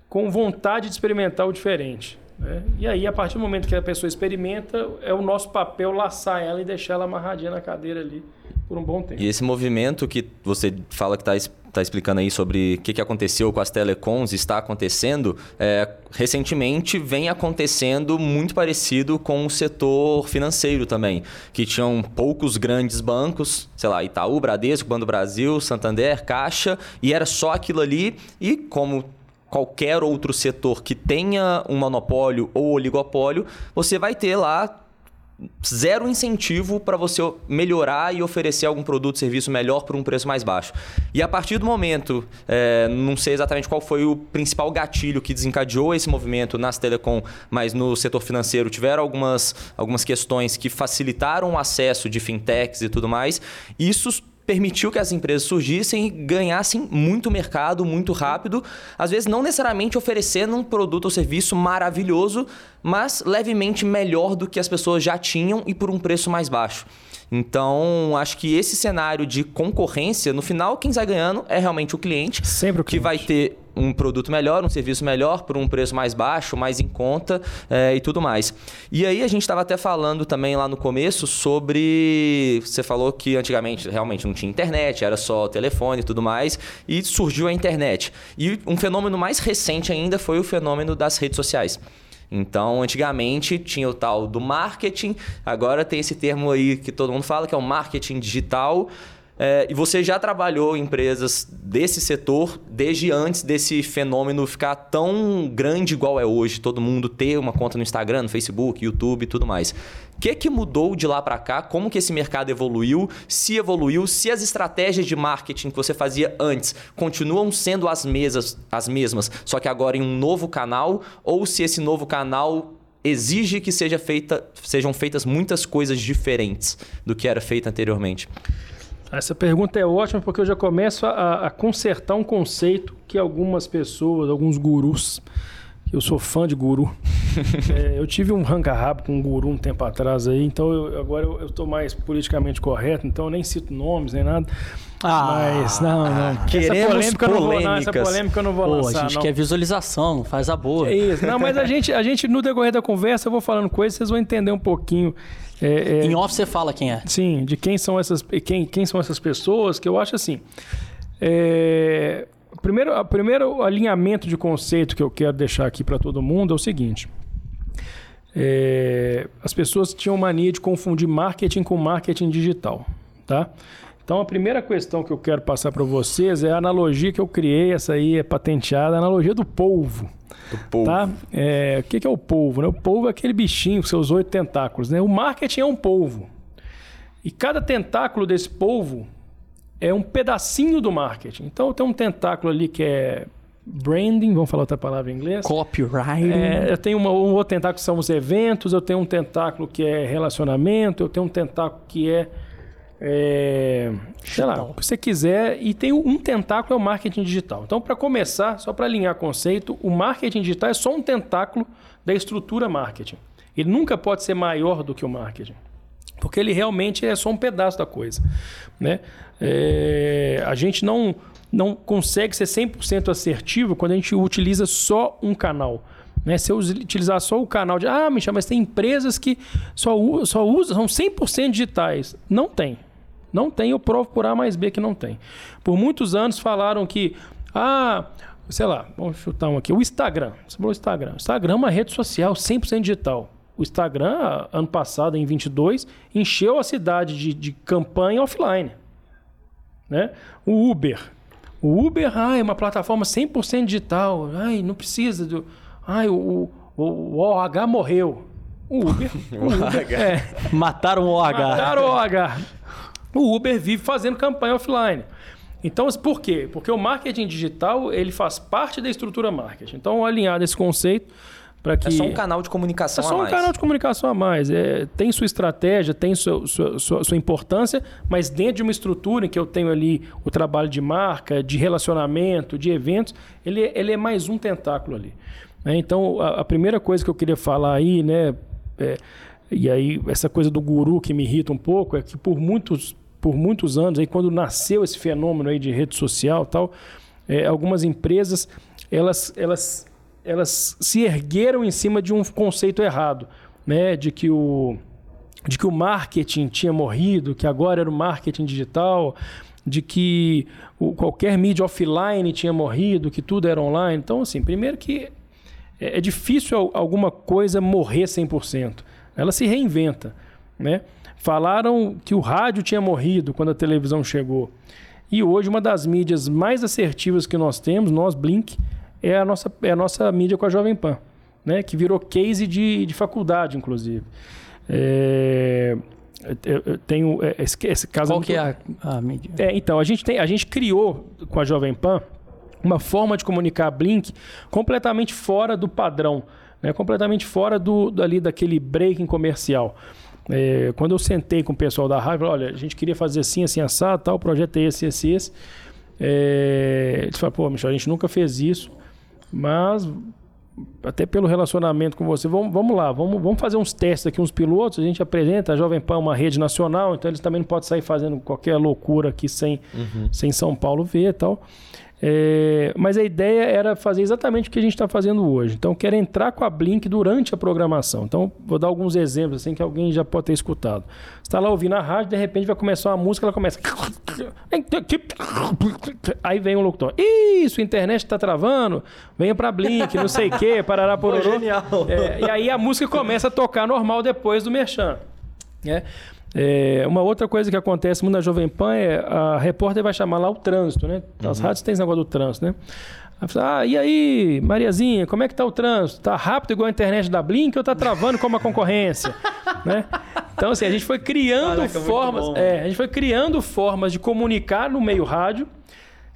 com vontade de experimentar o diferente. Né? E aí, a partir do momento que a pessoa experimenta, é o nosso papel laçar ela e deixar ela amarradinha na cadeira ali por um bom tempo. E esse movimento que você fala que está tá explicando aí sobre o que, que aconteceu com as telecoms, está acontecendo, é, recentemente vem acontecendo muito parecido com o setor financeiro também, que tinham poucos grandes bancos, sei lá, Itaú, Bradesco, Banco do Brasil, Santander, Caixa, e era só aquilo ali, e como qualquer outro setor que tenha um monopólio ou oligopólio, você vai ter lá zero incentivo para você melhorar e oferecer algum produto, serviço melhor por um preço mais baixo. E a partir do momento, é, não sei exatamente qual foi o principal gatilho que desencadeou esse movimento nas telecom, mas no setor financeiro tiveram algumas, algumas questões que facilitaram o acesso de fintechs e tudo mais. Isso permitiu que as empresas surgissem e ganhassem muito mercado, muito rápido, às vezes não necessariamente oferecendo um produto ou serviço maravilhoso, mas levemente melhor do que as pessoas já tinham e por um preço mais baixo. Então, acho que esse cenário de concorrência, no final, quem sai ganhando é realmente o cliente. Sempre o cliente. Que vai ter um produto melhor, um serviço melhor, por um preço mais baixo, mais em conta é, e tudo mais. E aí a gente estava até falando também lá no começo sobre. Você falou que antigamente realmente não tinha internet, era só telefone e tudo mais, e surgiu a internet. E um fenômeno mais recente ainda foi o fenômeno das redes sociais. Então, antigamente tinha o tal do marketing, agora tem esse termo aí que todo mundo fala, que é o marketing digital. É, e você já trabalhou em empresas desse setor desde antes desse fenômeno ficar tão grande igual é hoje, todo mundo ter uma conta no Instagram, no Facebook, YouTube e tudo mais. O que, que mudou de lá para cá? Como que esse mercado evoluiu? Se evoluiu? Se as estratégias de marketing que você fazia antes continuam sendo as, mesas, as mesmas, só que agora em um novo canal? Ou se esse novo canal exige que seja feita, sejam feitas muitas coisas diferentes do que era feito anteriormente? Essa pergunta é ótima porque eu já começo a, a consertar um conceito que algumas pessoas, alguns gurus, eu sou fã de guru. é, eu tive um ranca-rabo com um guru um tempo atrás aí, então eu, agora eu estou mais politicamente correto, então eu nem cito nomes nem nada. Ah, Mas, não, não. Queremos essa polêmica, eu não vou, não, essa polêmica eu não vou Pô, lançar. A gente não. quer visualização, faz a boa. É isso. Não, mas a gente, a gente, no decorrer da conversa, eu vou falando coisas, vocês vão entender um pouquinho. É, é, em off você fala quem é. Sim, de quem são essas, quem, quem são essas pessoas, que eu acho assim. É, primeiro, o primeiro alinhamento de conceito que eu quero deixar aqui para todo mundo é o seguinte. É, as pessoas tinham mania de confundir marketing com marketing digital, tá? Então a primeira questão que eu quero passar para vocês é a analogia que eu criei, essa aí é patenteada, a analogia do polvo. Do polvo. Tá? É, o que, é o polvo? Né? O polvo é aquele bichinho com seus oito tentáculos. Né? O marketing é um polvo. E cada tentáculo desse polvo é um pedacinho do marketing. Então tem um tentáculo ali que é branding, vamos falar outra palavra em inglês. Copywriting. É, eu tenho uma, um outro tentáculo que são os eventos, eu tenho um tentáculo que é relacionamento, eu tenho um tentáculo que é é, sei lá, o que você quiser. E tem um tentáculo é o marketing digital. Então, para começar, só para alinhar conceito, o marketing digital é só um tentáculo da estrutura marketing. Ele nunca pode ser maior do que o marketing. Porque ele realmente é só um pedaço da coisa. Né? É, a gente não, não consegue ser 100% assertivo quando a gente utiliza só um canal. Né? Se eu utilizar só o canal de, ah, Michel, mas tem empresas que só, só usam, são 100% digitais. Não tem. Não tem, eu provo por A mais B que não tem. Por muitos anos falaram que, ah, sei lá, vamos chutar um aqui, o Instagram. Você falou Instagram. O Instagram é uma rede social 100% digital. O Instagram, ano passado, em 22, encheu a cidade de, de campanha offline. Né? O Uber. O Uber ah, é uma plataforma 100% digital. Ai, não precisa do Ai, o, o, o OH morreu. O Uber. o Uber é, Mataram o OH. Mataram o OH. O Uber vive fazendo campanha offline. Então, por quê? Porque o marketing digital ele faz parte da estrutura marketing. Então, alinhado esse conceito para que... É só um canal de comunicação a mais. É só um canal de comunicação a mais. É, tem sua estratégia, tem sua, sua, sua, sua, importância, mas dentro de uma estrutura em que eu tenho ali o trabalho de marca, de relacionamento, de eventos, ele, ele é mais um tentáculo ali. Né? Então, a, a, primeira coisa que eu queria falar aí, né, é, e aí essa coisa do guru que me irrita um pouco, é que por muitos, por muitos anos, aí, quando nasceu esse fenômeno aí de rede social tal, é, algumas empresas, elas, elas elas se ergueram em cima de um conceito errado, né? De que o de que o marketing tinha morrido, que agora era o marketing digital, de que o, qualquer mídia offline tinha morrido, que tudo era online. Então, assim, primeiro que é, é difícil alguma coisa morrer 100%. Ela se reinventa, né? Falaram que o rádio tinha morrido quando a televisão chegou. E hoje uma das mídias mais assertivas que nós temos, nós Blink, é a nossa, é a nossa mídia com a Jovem Pan, né? que virou case de, de faculdade, inclusive. É, eu, tenho é, esse, esse caso. Qual que é a, a mídia? É, então, a gente, tem, a gente criou com a Jovem Pan uma forma de comunicar a Blink completamente fora do padrão, né? completamente fora do, ali daquele breaking comercial. É, quando eu sentei com o pessoal da rádio, olha, a gente queria fazer assim, assim, assado, tal, o projeto é esse, esse, esse. É, eles falaram, pô, Michel, a gente nunca fez isso, mas até pelo relacionamento com você, vamos, vamos lá, vamos, vamos fazer uns testes aqui, uns pilotos, a gente apresenta, a Jovem Pan é uma rede nacional, então eles também não podem sair fazendo qualquer loucura aqui sem, uhum. sem São Paulo ver e tal. É, mas a ideia era fazer exatamente o que a gente está fazendo hoje. Então, quero entrar com a Blink durante a programação. Então, vou dar alguns exemplos assim que alguém já pode ter escutado. Você está lá ouvindo a rádio, de repente vai começar uma música, ela começa. Aí vem um locutor. Isso, a internet está travando. Venha para Blink, não sei o quê, parará por é, E aí a música começa a tocar normal depois do merchan. É. É, uma outra coisa que acontece muito na Jovem Pan é a repórter vai chamar lá o trânsito, né? As uhum. rádios têm esse negócio do trânsito, né? Ah, e aí, Mariazinha, como é que tá o trânsito? Tá rápido igual a internet da Blink ou tá travando como a concorrência? né? Então, assim, a gente foi criando Caraca, formas. É, a gente foi criando formas de comunicar no meio rádio,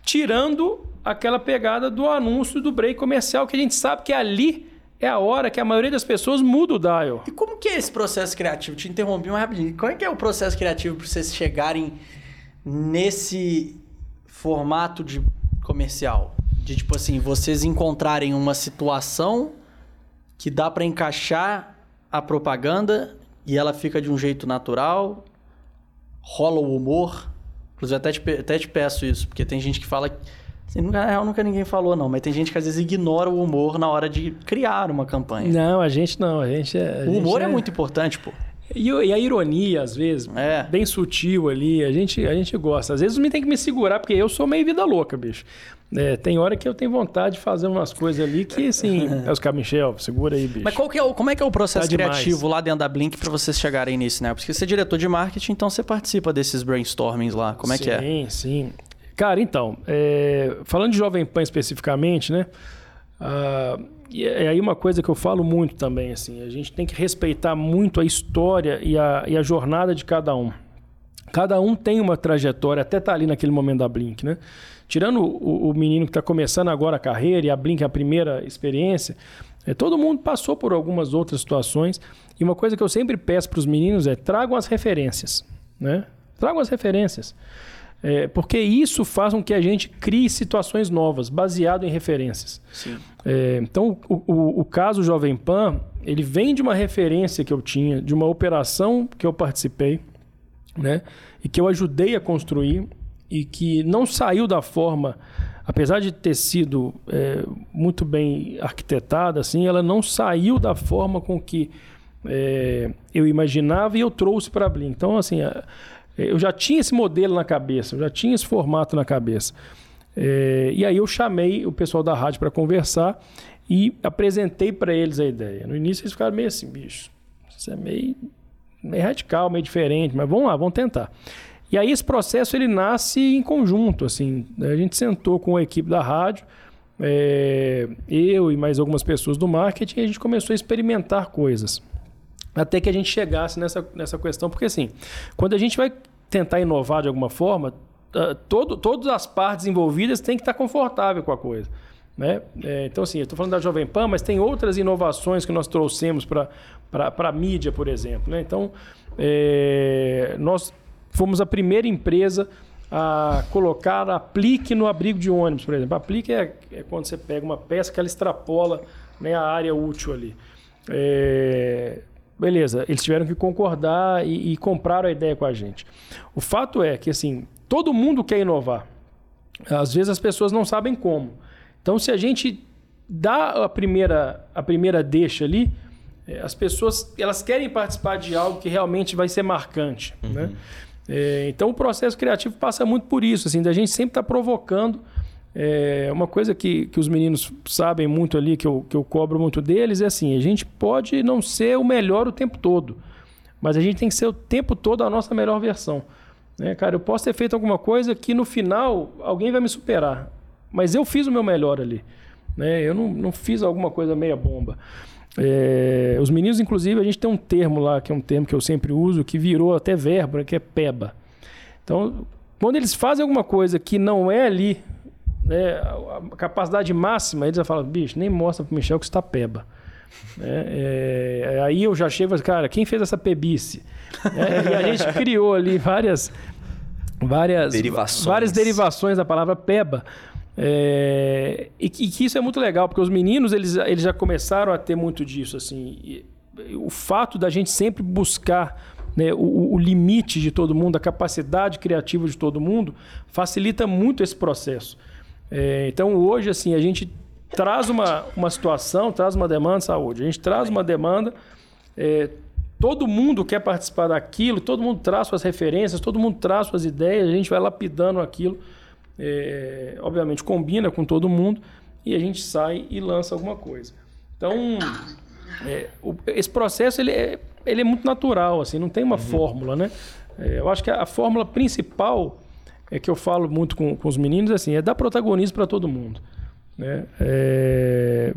tirando aquela pegada do anúncio do break comercial, que a gente sabe que ali é a hora que a maioria das pessoas muda o dial. E como que é esse processo criativo? Te interrompi mais rapidinho. Como é que é o processo criativo para vocês chegarem nesse formato de comercial? De tipo assim, vocês encontrarem uma situação que dá para encaixar a propaganda e ela fica de um jeito natural, rola o humor. Inclusive, até te, até te peço isso, porque tem gente que fala Assim, na real, nunca ninguém falou, não, mas tem gente que às vezes ignora o humor na hora de criar uma campanha. Não, a gente não, a gente é. A o humor é... é... muito importante, pô. E, e, a ironia, às vezes, é. bem sutil ali, a gente, a gente gosta. Às vezes me tem que me segurar, porque eu sou meio vida louca, bicho. É, tem hora que eu tenho vontade de fazer umas coisas ali que, assim, é os caras, Michel, segura aí, bicho. Mas qual que é o, como é que é o processo tá criativo lá dentro da Blink para vocês chegarem nisso, né? Porque você é diretor de marketing, então você participa desses brainstormings lá. Como é sim, que é? Sim, sim. Cara, então, é, falando de Jovem Pan especificamente, né? Uh, e aí uma coisa que eu falo muito também, assim, a gente tem que respeitar muito a história e a, e a jornada de cada um. Cada um tem uma trajetória, até tá ali naquele momento da Blink, né? Tirando o, o menino que está começando agora a carreira e a Blink é a primeira experiência, é, todo mundo passou por algumas outras situações. E uma coisa que eu sempre peço para os meninos é tragam as referências, né? Tragam as referências. É, porque isso faz com que a gente crie situações novas, baseado em referências. É, então, o, o, o, caso Jovem Pan, ele vem de uma referência que eu tinha, de uma operação que eu participei, né? E que eu ajudei a construir e que não saiu da forma, apesar de ter sido é, muito bem arquitetada, assim, ela não saiu da forma com que é, eu imaginava e eu trouxe para a Blink. Então, assim, a, eu já tinha esse modelo na cabeça, eu já tinha esse formato na cabeça. É, e aí eu chamei o pessoal da rádio para conversar e apresentei para eles a ideia. No início eles ficaram meio assim, bicho, isso é meio, meio radical, meio diferente, mas vamos lá, vamos tentar. E aí esse processo ele nasce em conjunto, assim, a gente sentou com a equipe da rádio, é, eu e mais algumas pessoas do marketing, e a gente começou a experimentar coisas até que a gente chegasse nessa, nessa questão, porque assim, quando a gente vai tentar inovar de alguma forma, uh, todo, todas as partes envolvidas têm que estar confortável com a coisa. Né? É, então, assim, estou falando da Jovem Pan, mas tem outras inovações que nós trouxemos para a mídia, por exemplo. Né? Então, é, nós fomos a primeira empresa a colocar aplique no abrigo de ônibus, por exemplo. Aplique é, é quando você pega uma peça que ela extrapola né, a área útil ali. É, Beleza, eles tiveram que concordar e, e compraram a ideia com a gente. O fato é que, assim, todo mundo quer inovar. Às vezes as pessoas não sabem como. Então, se a gente dá a primeira, a primeira deixa ali, é, as pessoas elas querem participar de algo que realmente vai ser marcante. Uhum. Né? É, então o processo criativo passa muito por isso, assim, da gente sempre estar tá provocando. É, uma coisa que, que os meninos sabem muito ali, que eu, que eu cobro muito deles, é assim: a gente pode não ser o melhor o tempo todo, mas a gente tem que ser o tempo todo a nossa melhor versão. Né, cara, eu posso ter feito alguma coisa que no final alguém vai me superar, mas eu fiz o meu melhor ali. Né? Eu não, não fiz alguma coisa meia bomba. É, os meninos, inclusive, a gente tem um termo lá, que é um termo que eu sempre uso, que virou até verbo, né, que é peba. Então, quando eles fazem alguma coisa que não é ali né, a capacidade máxima, eles já falam, bicho, nem mostra pro Michel que está peba. É, é, aí eu já chego e falo, cara, quem fez essa pebice? É, e a gente criou ali várias, várias, derivações. várias derivações da palavra peba. É, e, que, e, que isso é muito legal, porque os meninos eles, eles já começaram a ter muito disso. assim e, O fato da gente sempre buscar né, o, o, limite de todo mundo, a capacidade criativa de todo mundo, facilita muito esse processo. É, então hoje assim a gente traz uma, uma situação, traz uma demanda de saúde. A gente traz uma demanda, é, todo mundo quer participar daquilo, todo mundo traz suas referências, todo mundo traz suas ideias, a gente vai lapidando aquilo. É, obviamente combina com todo mundo e a gente sai e lança alguma coisa. Então, é, o, esse processo ele é, ele é muito natural, assim, não tem uma uhum. fórmula, né? É, eu acho que a, a, fórmula principal é que eu falo muito com, com os meninos assim, é dar protagonismo para todo mundo. Né? É,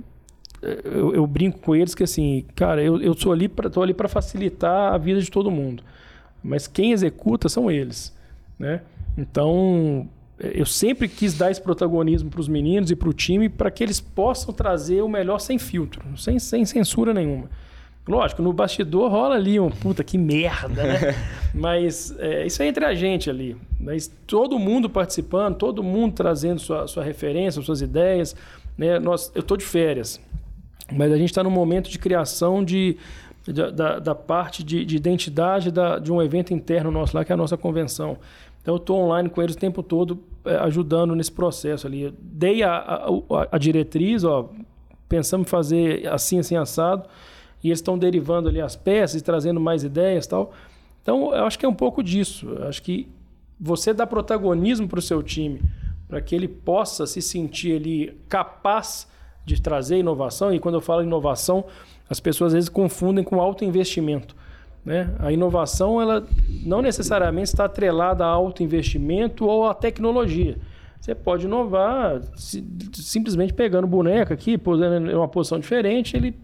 eu, eu, brinco com eles que assim, cara, eu, eu sou ali para tô ali para facilitar a vida de todo mundo, mas quem executa são eles, né? Então eu sempre quis dar esse protagonismo para os meninos e para o time para que eles possam trazer o melhor sem filtro, sem, sem censura nenhuma. Lógico, no bastidor rola ali um puta que merda, né? Mas é, isso é entre a gente ali. Mas todo mundo participando, todo mundo trazendo sua, sua referência, suas ideias. Né? Nós, eu estou de férias, mas a gente está no momento de criação de, de da, da, parte de, de identidade da, de um evento interno nosso lá, que é a nossa convenção. Então eu estou online com eles o tempo todo, é, ajudando nesse processo ali. Eu dei a, a, a diretriz, ó, pensamos em fazer assim, assim, assado e eles estão derivando ali as peças, trazendo mais ideias tal. Então, eu acho que é um pouco disso. Eu acho que você dá protagonismo para o seu time, para que ele possa se sentir ali capaz de trazer inovação. E quando eu falo inovação, as pessoas às vezes confundem com alto investimento. Né? A inovação ela não necessariamente está atrelada a alto investimento ou a tecnologia. Você pode inovar simplesmente pegando boneca aqui, posando em uma posição diferente, ele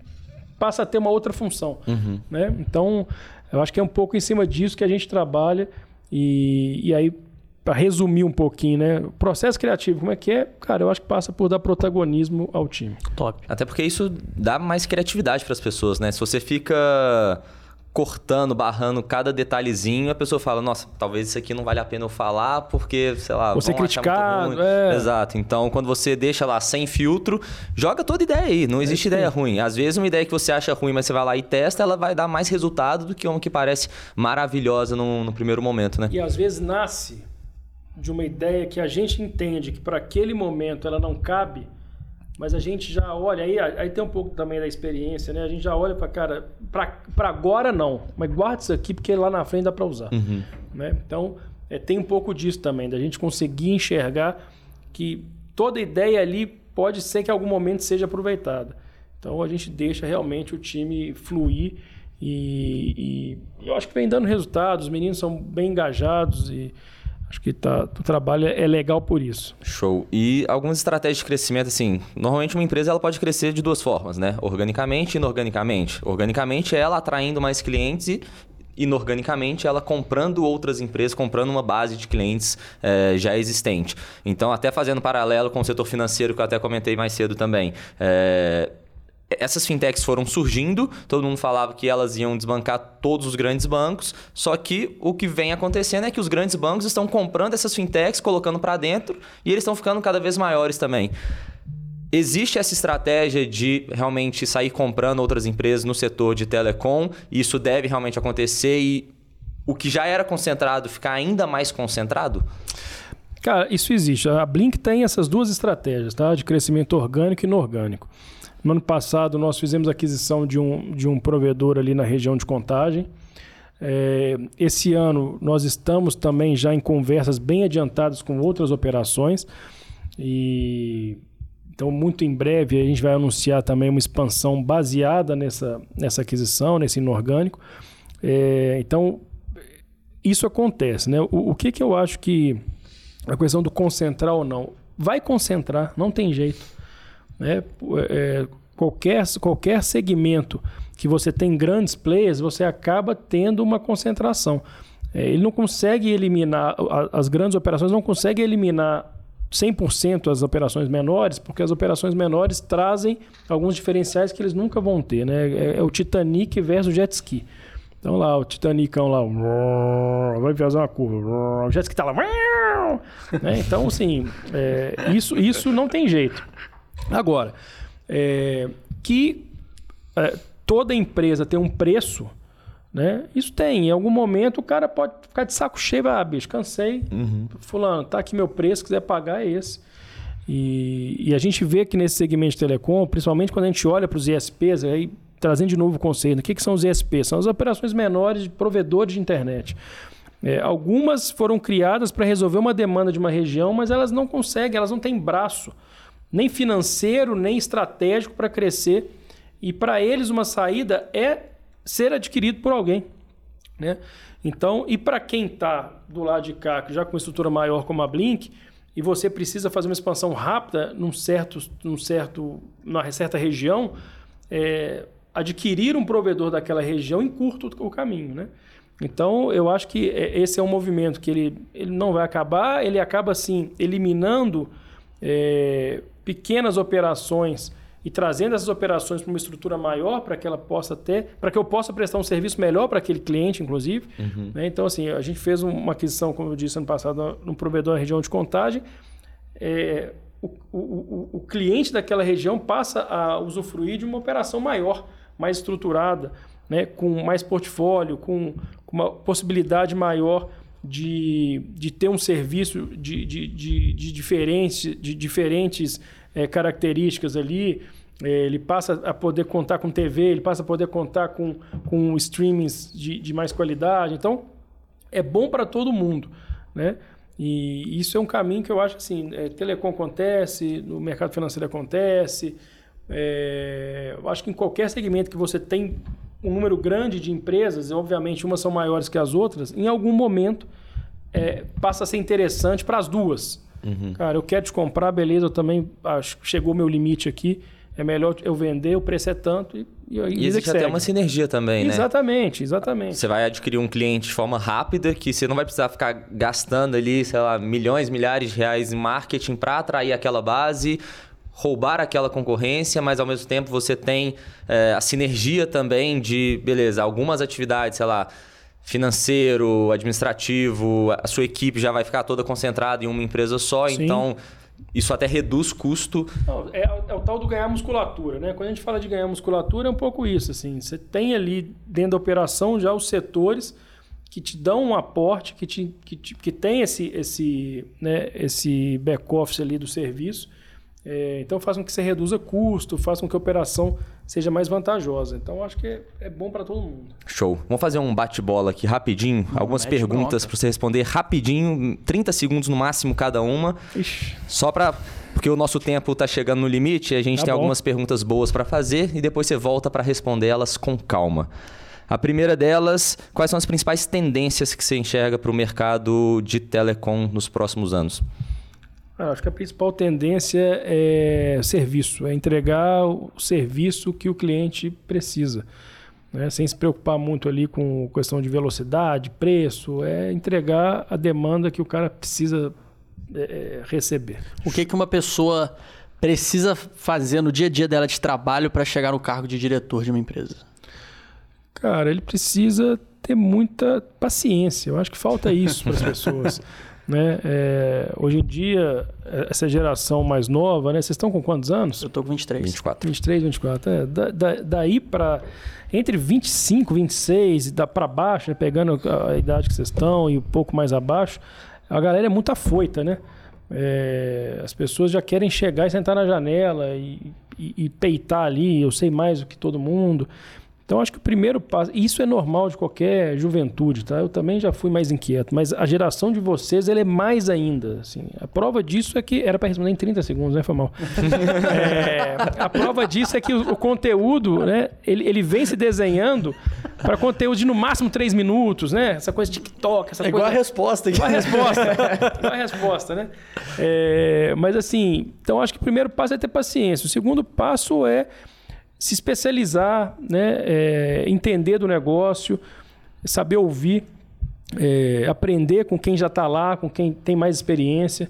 passa a ter uma outra função. Uhum. Né? Então, eu acho que é um pouco em cima disso que a gente trabalha. E, e aí, para resumir um pouquinho, né? O processo criativo, como é que é? Cara, eu acho que passa por dar protagonismo ao time. Top. Até porque isso dá mais criatividade para as pessoas, né? Se você fica cortando, barrando cada detalhezinho, a pessoa fala, nossa, talvez isso aqui não vale a pena eu falar porque, sei lá, você criticado, é. Exato. Então, quando você deixa lá sem filtro, joga toda ideia aí, não existe é ideia ruim. Às vezes uma ideia que você acha ruim, mas você vai lá e testa, ela vai dar mais resultado do que uma que parece maravilhosa no, no primeiro momento, né? E às vezes nasce de uma ideia que a gente entende que para aquele momento ela não cabe, mas a gente já olha, aí, aí tem um pouco também da experiência, né? A gente já olha para cara, para agora não, mas guarda isso aqui porque lá na frente dá para usar. Uhum. Né? Então, é, tem um pouco disso também, da gente conseguir enxergar que toda ideia ali pode ser que em algum momento seja aproveitada. Então, a gente deixa realmente o time fluir e, e eu acho que vem dando resultados, os meninos são bem engajados e Acho que tá, o trabalho é legal por isso. Show. E algumas estratégias de crescimento, assim, normalmente uma empresa ela pode crescer de duas formas, né? Organicamente e inorganicamente. Organicamente é ela atraindo mais clientes e inorganicamente ela comprando outras empresas, comprando uma base de clientes é, já existente. Então, até fazendo paralelo com o setor financeiro, que eu até comentei mais cedo também. É, essas fintechs foram surgindo, todo mundo falava que elas iam desbancar todos os grandes bancos, só que o que vem acontecendo é que os grandes bancos estão comprando essas fintechs, colocando para dentro e eles estão ficando cada vez maiores também. Existe essa estratégia de realmente sair comprando outras empresas no setor de telecom, e isso deve realmente acontecer e o que já era concentrado ficar ainda mais concentrado? Cara, isso existe. A Blink tem essas duas estratégias, tá? De crescimento orgânico e inorgânico. No ano passado, nós fizemos aquisição de um, de um provedor ali na região de contagem. É, esse ano, nós estamos também já em conversas bem adiantadas com outras operações. E então, muito em breve, a gente vai anunciar também uma expansão baseada nessa, nessa aquisição, nesse inorgânico. É, então, isso acontece. Né? O, o que, que eu acho que a questão do concentrar ou não? Vai concentrar, não tem jeito. Né? É, qualquer, qualquer segmento que você tem grandes players, você acaba tendo uma concentração. É, ele não consegue eliminar, as grandes operações não conseguem eliminar 100% as operações menores, porque as operações menores trazem alguns diferenciais que eles nunca vão ter. Né? É, é o Titanic versus jet ski. Então lá, o Titanicão lá, vai fazer uma curva, o jet ski tá lá. Né? Então, assim, é, isso, isso não tem jeito. Agora, é, que é, toda empresa tem um preço né? Isso tem. Em algum momento o cara pode ficar de saco cheio. Ah, bicho, cansei. Uhum. Fulano, tá aqui meu preço, quiser pagar é esse. E, e, a gente vê que nesse segmento de telecom, principalmente quando a gente olha para os ISPs, aí trazendo de novo o conceito, o que, que são os ISPs? São as operações menores de provedores de internet. É, algumas foram criadas para resolver uma demanda de uma região, mas elas não conseguem, elas não têm braço, nem financeiro, nem estratégico para crescer. E para eles uma saída é ser adquirido por alguém. Né? Então, e para quem está do lado de cá, já com uma estrutura maior como a Blink, e você precisa fazer uma expansão rápida num certo, num certo, numa certa região, é, adquirir um provedor daquela região encurta o caminho. Né? Então, eu acho que é, esse é um movimento que ele, ele não vai acabar, ele acaba assim eliminando é, pequenas operações e trazendo essas operações para uma estrutura maior para que ela possa ter, para que eu possa prestar um serviço melhor para aquele cliente, inclusive. Uhum. Né? Então, assim, a gente fez uma aquisição, como eu disse ano passado, num provedor na região de contagem. É, o, o, o, cliente daquela região passa a usufruir de uma operação maior, mais estruturada, né? com mais portfólio, com, com uma possibilidade maior de, de ter um serviço de, de, de, de diferentes, de diferentes é, características ali. É, ele passa a poder contar com TV, ele passa a poder contar com, com streamings de, de mais qualidade. Então, é bom para todo mundo, né? E isso é um caminho que eu acho assim, é, telecom acontece, no mercado financeiro acontece. É, eu acho que em qualquer segmento que você tem um número grande de empresas, obviamente umas são maiores que as outras, em algum momento é, passa a ser interessante para as duas. Uhum. Cara, eu quero te comprar, beleza, eu também acho que chegou o meu limite aqui é melhor eu vender, o preço é tanto e, e, e existe até uma sinergia também, né? Exatamente, exatamente. Você vai adquirir um cliente de forma rápida que você não vai precisar ficar gastando ali, sei lá, milhões, milhares de reais em marketing para atrair aquela base, roubar aquela concorrência, mas ao mesmo tempo você tem é, a sinergia também de, beleza, algumas atividades, sei lá, financeiro, administrativo, a sua equipe já vai ficar toda concentrada em uma empresa só, Sim. então isso até reduz custo. Não, é, é, o tal do ganhar musculatura, né? Quando a gente fala de ganhar musculatura, é um pouco isso. Assim, você tem ali dentro da operação já os setores que te dão um aporte, que, te, que, te, que tem esse, esse, né, esse back-office ali do serviço é, então faz com que você reduza custo, faz com que a operação seja mais vantajosa. Então acho que é, é bom para todo mundo. Show. Vamos fazer um bate-bola aqui rapidinho. Hum, Algumas perguntas para você responder rapidinho, 30 segundos no máximo cada uma. Ixi. Só para porque o nosso tempo está chegando no limite, a gente tá tem bom. algumas perguntas boas para fazer e depois você volta para responder elas com calma. A primeira delas, quais são as principais tendências que você enxerga para o mercado de telecom nos próximos anos? Ah, acho que a principal tendência é serviço, é entregar o serviço que o cliente precisa. Né? Sem se preocupar muito ali com questão de velocidade, preço, é entregar a demanda que o cara precisa é, é receber. O que, que uma pessoa precisa fazer no dia a dia dela de trabalho para chegar no cargo de diretor de uma empresa? Cara, ele precisa ter muita paciência. Eu acho que falta isso para as pessoas. Né? É, hoje em dia, essa geração mais nova, né? Vocês estão com quantos anos? Eu estou com 23. 24. 23, 24. É, da, da, daí para entre 25, 26 e para baixo, né? pegando a, a idade que vocês estão e um pouco mais abaixo, a galera é muito afoita, né? É, as pessoas já querem chegar e sentar na janela e, e, e peitar ali, eu sei mais do que todo mundo. Então, acho que o primeiro passo, e isso é normal de qualquer juventude, tá? Eu também já fui mais inquieto, mas a geração de vocês, ela é mais ainda, assim. A prova disso é que, era para responder em 30 segundos, né? Foi mal. é, a prova disso é que o, o conteúdo, né? Ele, ele vem se desenhando para conteúdo de no máximo 3 minutos, né? Essa coisa de TikTok, essa É coisa... igual a resposta. Igual a resposta. Igual a resposta, né? É, mas assim, então acho que o primeiro passo é ter paciência. O segundo passo é se especializar, né? É, entender do negócio, saber ouvir, é, aprender com quem já está lá, com quem tem mais experiência.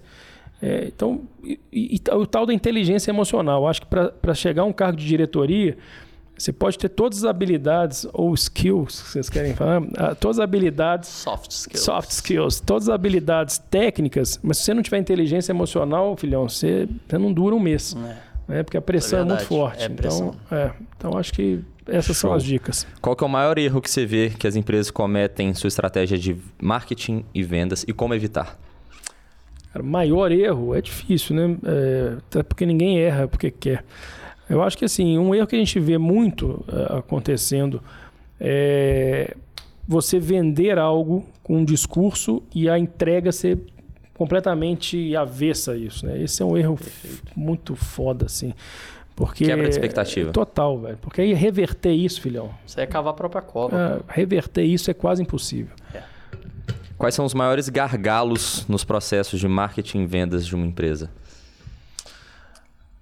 É, então, e, e, o tal da inteligência emocional. Acho que para chegar a um cargo de diretoria, você pode ter todas as habilidades ou skills, que vocês querem falar, ah, todas as habilidades Soft skills. soft skills, todas as habilidades técnicas, mas se você não tiver inteligência emocional, filhão, você, você não dura um mês. É. Né? Porque a pressão é, verdade, muito forte. é então, é, então, acho que essas são Show. as dicas. Qual que é o maior erro que você vê que as empresas cometem em sua estratégia de marketing e vendas e como evitar? Cara, o maior erro é difícil, né? É, até porque ninguém erra porque quer. Eu acho que assim, um erro que a gente vê muito é, acontecendo é você vender algo com um discurso e a entrega ser completamente avessa a isso, né? Esse é um erro muito foda, assim. Porque Quebra de expectativa. Total, velho. Porque aí reverter isso, filhão, Você é cavar a própria cova. é, reverter isso é quase impossível. Quais são os maiores gargalos nos processos de marketing e vendas de uma empresa?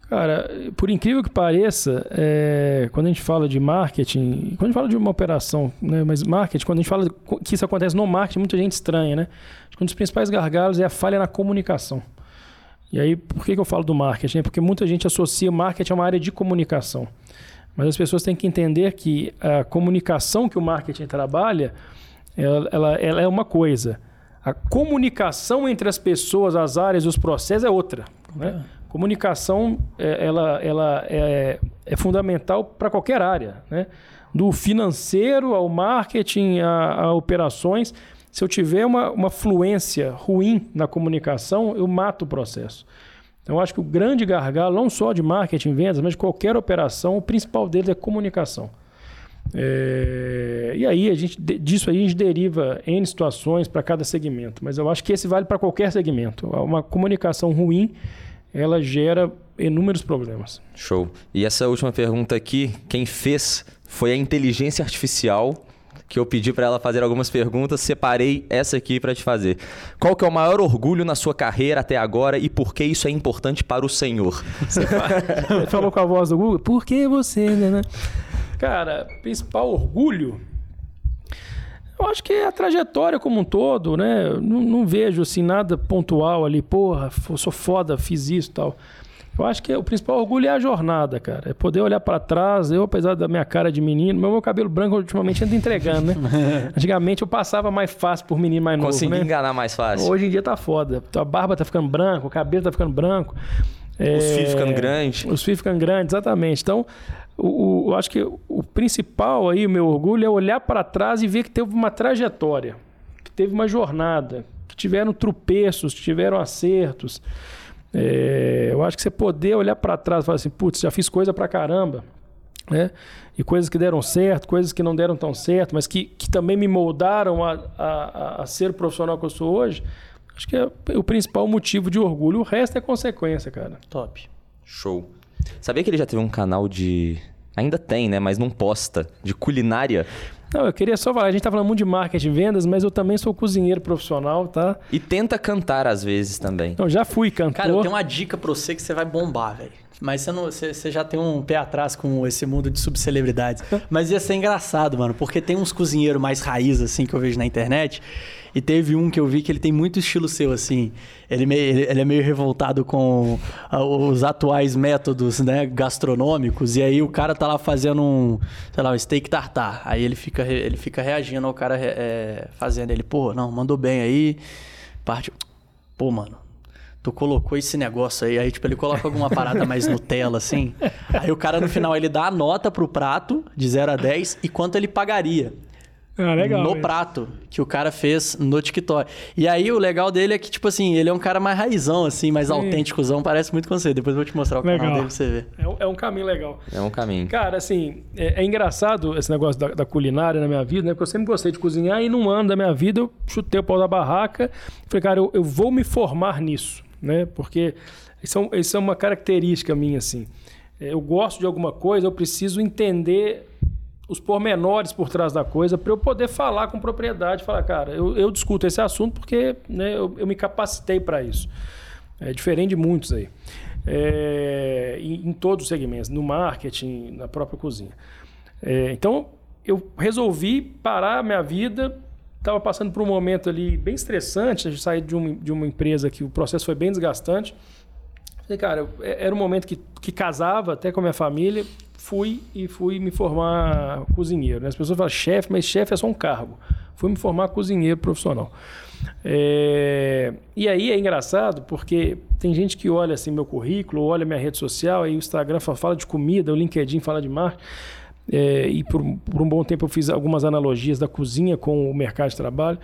Cara, por incrível que pareça, é, quando a gente fala de marketing, quando a gente fala de uma operação, né, mas marketing, quando a gente fala que isso acontece no marketing, muita gente estranha, né? Acho que um dos principais gargalos é a falha na comunicação. E aí, por que, que eu falo do marketing? Porque muita gente associa marketing a uma área de comunicação. Mas as pessoas têm que entender que a comunicação que o marketing trabalha, ela, ela, ela é uma coisa. A comunicação entre as pessoas, as áreas e os processos é outra. Né? Comunicação é, ela, ela é, é fundamental para qualquer área. Né? Do financeiro ao marketing, a, a operações. Se eu tiver uma, uma fluência ruim na comunicação, eu mato o processo. Então, eu acho que o grande gargalo, não só de marketing e vendas, mas de qualquer operação, o principal deles é comunicação. É, E aí, a gente, disso aí, a gente deriva N situações para cada segmento. Mas eu acho que esse vale para qualquer segmento. Uma comunicação ruim, ela gera inúmeros problemas. Show. E essa última pergunta aqui, quem fez foi a inteligência artificial que eu pedi para ela fazer algumas perguntas, separei essa aqui para te fazer. Qual que é o maior orgulho na sua carreira até agora e por que isso é importante para o senhor? Ele falou com a voz do Google, por que você, né? né? Cara, principal orgulho. Eu acho que é a trajetória como um todo, né? Não, não vejo assim nada pontual ali, porra, eu sou foda, fiz isso e tal. Eu acho que o principal orgulho é a jornada, cara. É poder olhar pra trás. Eu, apesar da minha cara de menino, meu, meu cabelo branco ultimamente anda entregando, né? Antigamente eu passava mais fácil por menino mais novo, Consegui né? enganar mais fácil. Hoje em dia tá foda. A barba tá ficando branca, o cabelo tá ficando branco. Os É, fios ficando grandes. Os fios ficando grandes, exatamente. Então, o, o- eu acho que o principal aí, o meu orgulho, é olhar para trás e ver que teve uma trajetória, que teve uma jornada, que tiveram tropeços, que tiveram acertos. É, eu acho que você poder olhar para trás e falar assim, putz, já fiz coisa pra caramba, né? E coisas que deram certo, coisas que não deram tão certo, mas que, que também me moldaram a, a, a- a ser o profissional que eu sou hoje. Acho que é o principal motivo de orgulho. O resto é consequência, cara. Top. Show. Sabia que ele já teve um canal de. Ainda tem, né? Mas não posta. De culinária. Não, eu queria só falar, a gente tá falando muito de marketing e vendas, mas eu também sou cozinheiro profissional, tá? E tenta cantar às vezes também. Então, já fui cantor. Cara, eu tenho uma dica pra você que você vai bombar, velho. Mas você, não, você, você já tem um pé atrás com esse mundo de subcelebridades. Mas ia ser engraçado, mano, porque tem uns cozinheiros mais raiz, assim, que eu vejo na internet. E teve um que eu vi que ele tem muito estilo seu, assim. Ele, meio, ele, é meio revoltado com ah, os atuais métodos, né, gastronômicos. E aí o cara tá lá fazendo um, sei lá, um steak tartar. Aí ele fica, ele fica reagindo ao cara é, fazendo. Ele, pô, não, mandou bem aí. Parte. Pô, mano, tu colocou esse negócio aí, aí tipo, ele coloca alguma parada mais Nutella, assim. Aí o cara no final ele dá a nota pro prato de 0 a 10 e quanto ele pagaria. Ah, legal. no isso. prato que o cara fez no TikTok. E aí o legal dele é que, tipo assim, ele é um cara mais raizão, assim, mais autênticozão, parece muito com você. Depois eu vou te mostrar o canal Legal. dele pra você ver. É um, é um caminho legal. É um caminho. Cara, assim, é, é engraçado esse negócio da, da culinária na minha vida, né? Porque eu sempre gostei de cozinhar e num ano da minha vida eu chutei o pau da barraca. Falei, cara, eu, eu vou me formar nisso, né? Porque isso é, isso é uma característica minha, assim. É, Eu gosto de alguma coisa, eu preciso entender os pormenores por trás da coisa para eu poder falar com propriedade. Falar, cara, eu, eu discuto esse assunto porque né, eu, eu me capacitei para isso. É diferente de muitos aí. É, em, em todos os segmentos, no marketing, na própria cozinha. É, então, eu resolvi parar a minha vida. Estava passando por um momento ali bem estressante. Eu saí de uma, de uma empresa que o processo foi bem desgastante. Falei, cara, é- era um momento que, que casava até com a minha família. Fui e fui me formar cozinheiro. né? As pessoas falam chefe, mas chefe é só um cargo. Fui me formar cozinheiro profissional. É, E aí é engraçado porque tem gente que olha assim meu currículo, olha minha rede social, aí o Instagram fa- fala de comida, o LinkedIn fala de marketing. É, e por, por um bom tempo eu fiz algumas analogias da cozinha com o mercado de trabalho.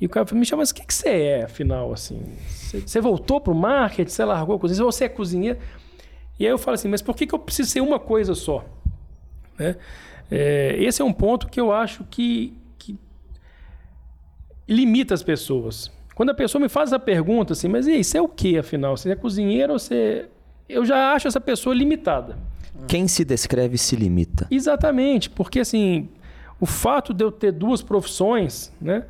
E o cara falou, chama, mas o que, que você é, afinal, assim? Você, você voltou para o marketing, você largou a cozinha, você é cozinheiro? E aí eu falo assim, mas por que, que eu preciso ser uma coisa só? Né? É, esse é um ponto que eu acho que, que limita as pessoas. Quando a pessoa me faz essa pergunta assim, mas e aí, você é o que, afinal? Você é cozinheiro ou você... Eu já acho essa pessoa limitada. Quem se descreve se limita. Exatamente, porque assim, o fato de eu ter duas profissões, né?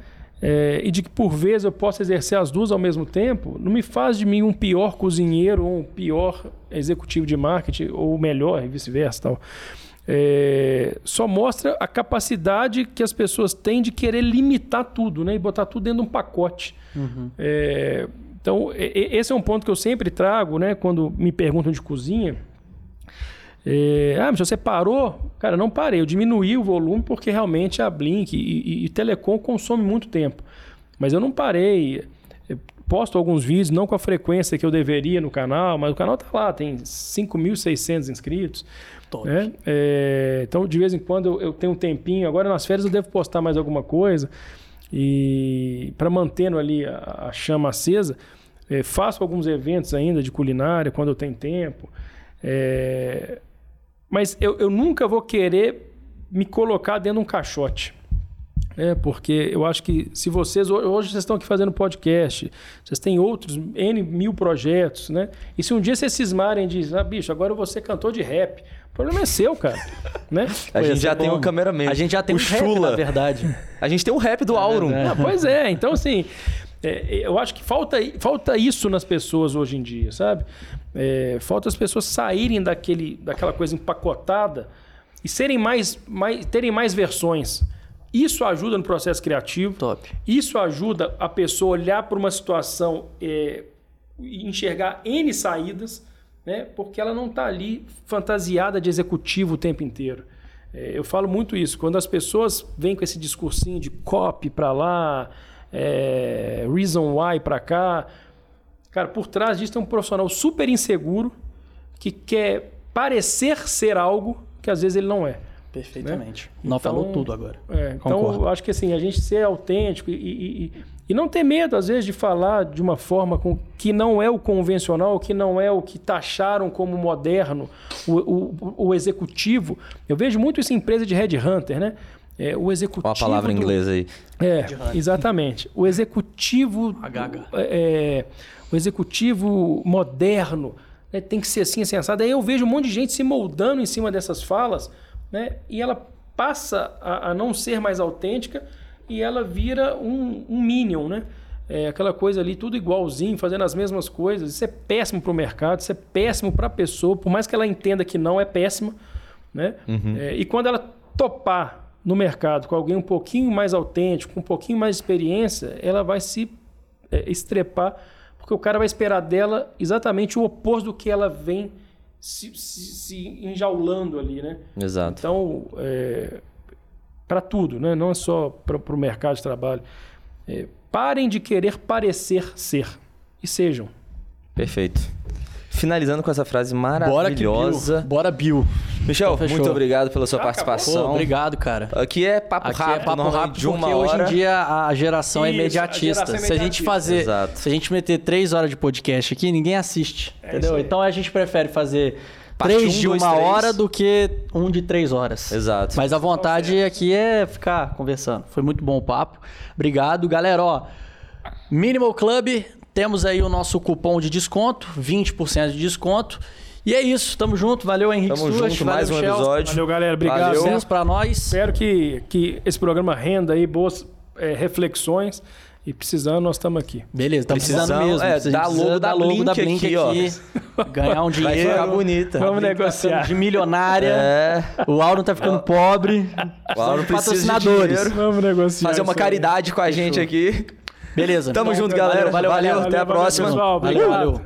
é, e de que por vezes eu possa exercer as duas ao mesmo tempo, não me faz de mim um pior cozinheiro ou um pior executivo de marketing, ou melhor, e vice-versa. Tal. É, só mostra a capacidade que as pessoas têm de querer limitar tudo né? e botar tudo dentro de um pacote. É, então, esse é um ponto que eu sempre trago né? quando me perguntam de cozinha. É, ah, mas você parou? Cara, não parei. Eu diminuí o volume porque realmente a Blink e, e, e Telecom consome muito tempo. Mas eu não parei. Eu posto alguns vídeos, não com a frequência que eu deveria no canal, mas o canal tá lá, tem 5.600 inscritos. Né? É, então, de vez em quando eu, eu tenho um tempinho. Agora nas férias eu devo postar mais alguma coisa. E para mantendo ali a, a chama acesa, é, faço alguns eventos ainda de culinária quando eu tenho tempo. É, mas eu, eu nunca vou querer me colocar dentro de um caixote. né? porque eu acho que se vocês. ho- Hoje vocês estão aqui fazendo podcast, vocês têm outros N mil projetos, né? E se um dia vocês cismarem de, ah, bicho, agora eu vou ser cantor de rap. O problema é seu, cara. né? A gente já ser tem bom. o cameraman. A gente já tem o um rap, Chula. na verdade. A gente tem o rap do Aurum. verdade. Ah, pois é, então assim, é, eu acho que falta, falta isso nas pessoas hoje em dia, sabe? É, falta as pessoas saírem daquele, daquela coisa empacotada e serem mais, mais, terem mais versões. Isso ajuda no processo criativo. Top. Isso ajuda a pessoa a olhar para uma situação é, e enxergar N saídas, né? porque ela não está ali fantasiada de executivo o tempo inteiro. É, eu falo muito isso. Quando as pessoas vêm com esse discursinho de copy para lá, é, reason why para cá, cara, por trás disso tem um profissional super inseguro que quer parecer ser algo que às vezes ele não é. Perfeitamente. Não Então- falou tudo agora. É, então, acho que assim, a gente ser autêntico e, e- e- e não ter medo, às vezes, de falar de uma forma com, que não é o convencional, que não é o que taxaram como moderno, o, o- o executivo. Eu vejo muito isso em empresa de headhunter, né? É, o executivo. Olha a palavra em do- inglês aí. é, exatamente. O executivo. HH. é, o executivo moderno né, tem que ser assim, assim, assado. Aí eu vejo um monte de gente se moldando em cima dessas falas, né? E ela passa a, a não ser mais autêntica e ela vira um, um minion, né? É, aquela coisa ali, tudo igualzinho, fazendo as mesmas coisas. Isso é péssimo para o mercado, isso é péssimo para a pessoa, por mais que ela entenda que não é péssima. Né? É, e quando ela topar no mercado com alguém um pouquinho mais autêntico, com um pouquinho mais de experiência, ela vai se é, estrepar, porque o cara vai esperar dela exatamente o oposto do que ela vem se, se- se enjaulando ali, né? Exato. Então, é, para tudo, né? não é só para o mercado de trabalho. É, parem de querer parecer ser e sejam. Perfeito. Finalizando com essa frase Bora que Bill. maravilhosa. Bora, Bill. Michel, Então, muito obrigado pela sua Já acabou? Pô, participação. obrigado, cara. Aqui é papo Aqui rápido, é papo rápido de uma porque hora. hoje em dia a geração é Isso, a imediatista. geração é Se a gente fazer, Exato. se a gente meter três horas de podcast aqui, ninguém assiste, É entendeu? Então a gente prefere fazer Parte três um, de dois, uma três. hora do que um de três horas. Exato. Mas a vontade aqui é ficar conversando. Foi muito bom o papo. Obrigado, galera. Ó, Minimal Club, temos aí o nosso cupom de desconto, 20% de desconto. E é isso, tamo junto. Valeu, Henrique Tamo Stuart, junto, valeu, mais um Michel. episódio. Valeu, galera. Obrigado. Valeu. Sucesso pra nós. Espero que, que esse programa renda aí boas é, reflexões. E precisando, nós estamos aqui. Beleza, estamos precisando mesmo. é, dá logo da dar logo da Blink Blink aqui, ó. aqui. Ganhar um Vai dinheiro. ficar bonita. Vamos tá negociar. ficando de milionária. É. O Auro tá ficando pobre. O Auro de precisa de patrocinadores. dinheiro. Vamos negociar. Fazer uma isso aí. caridade com a gente aqui. Beleza. Tamo Então, junto, galera. Valeu, Valeu, galera. até a Valeu, próxima. pessoal. Valeu, valeu.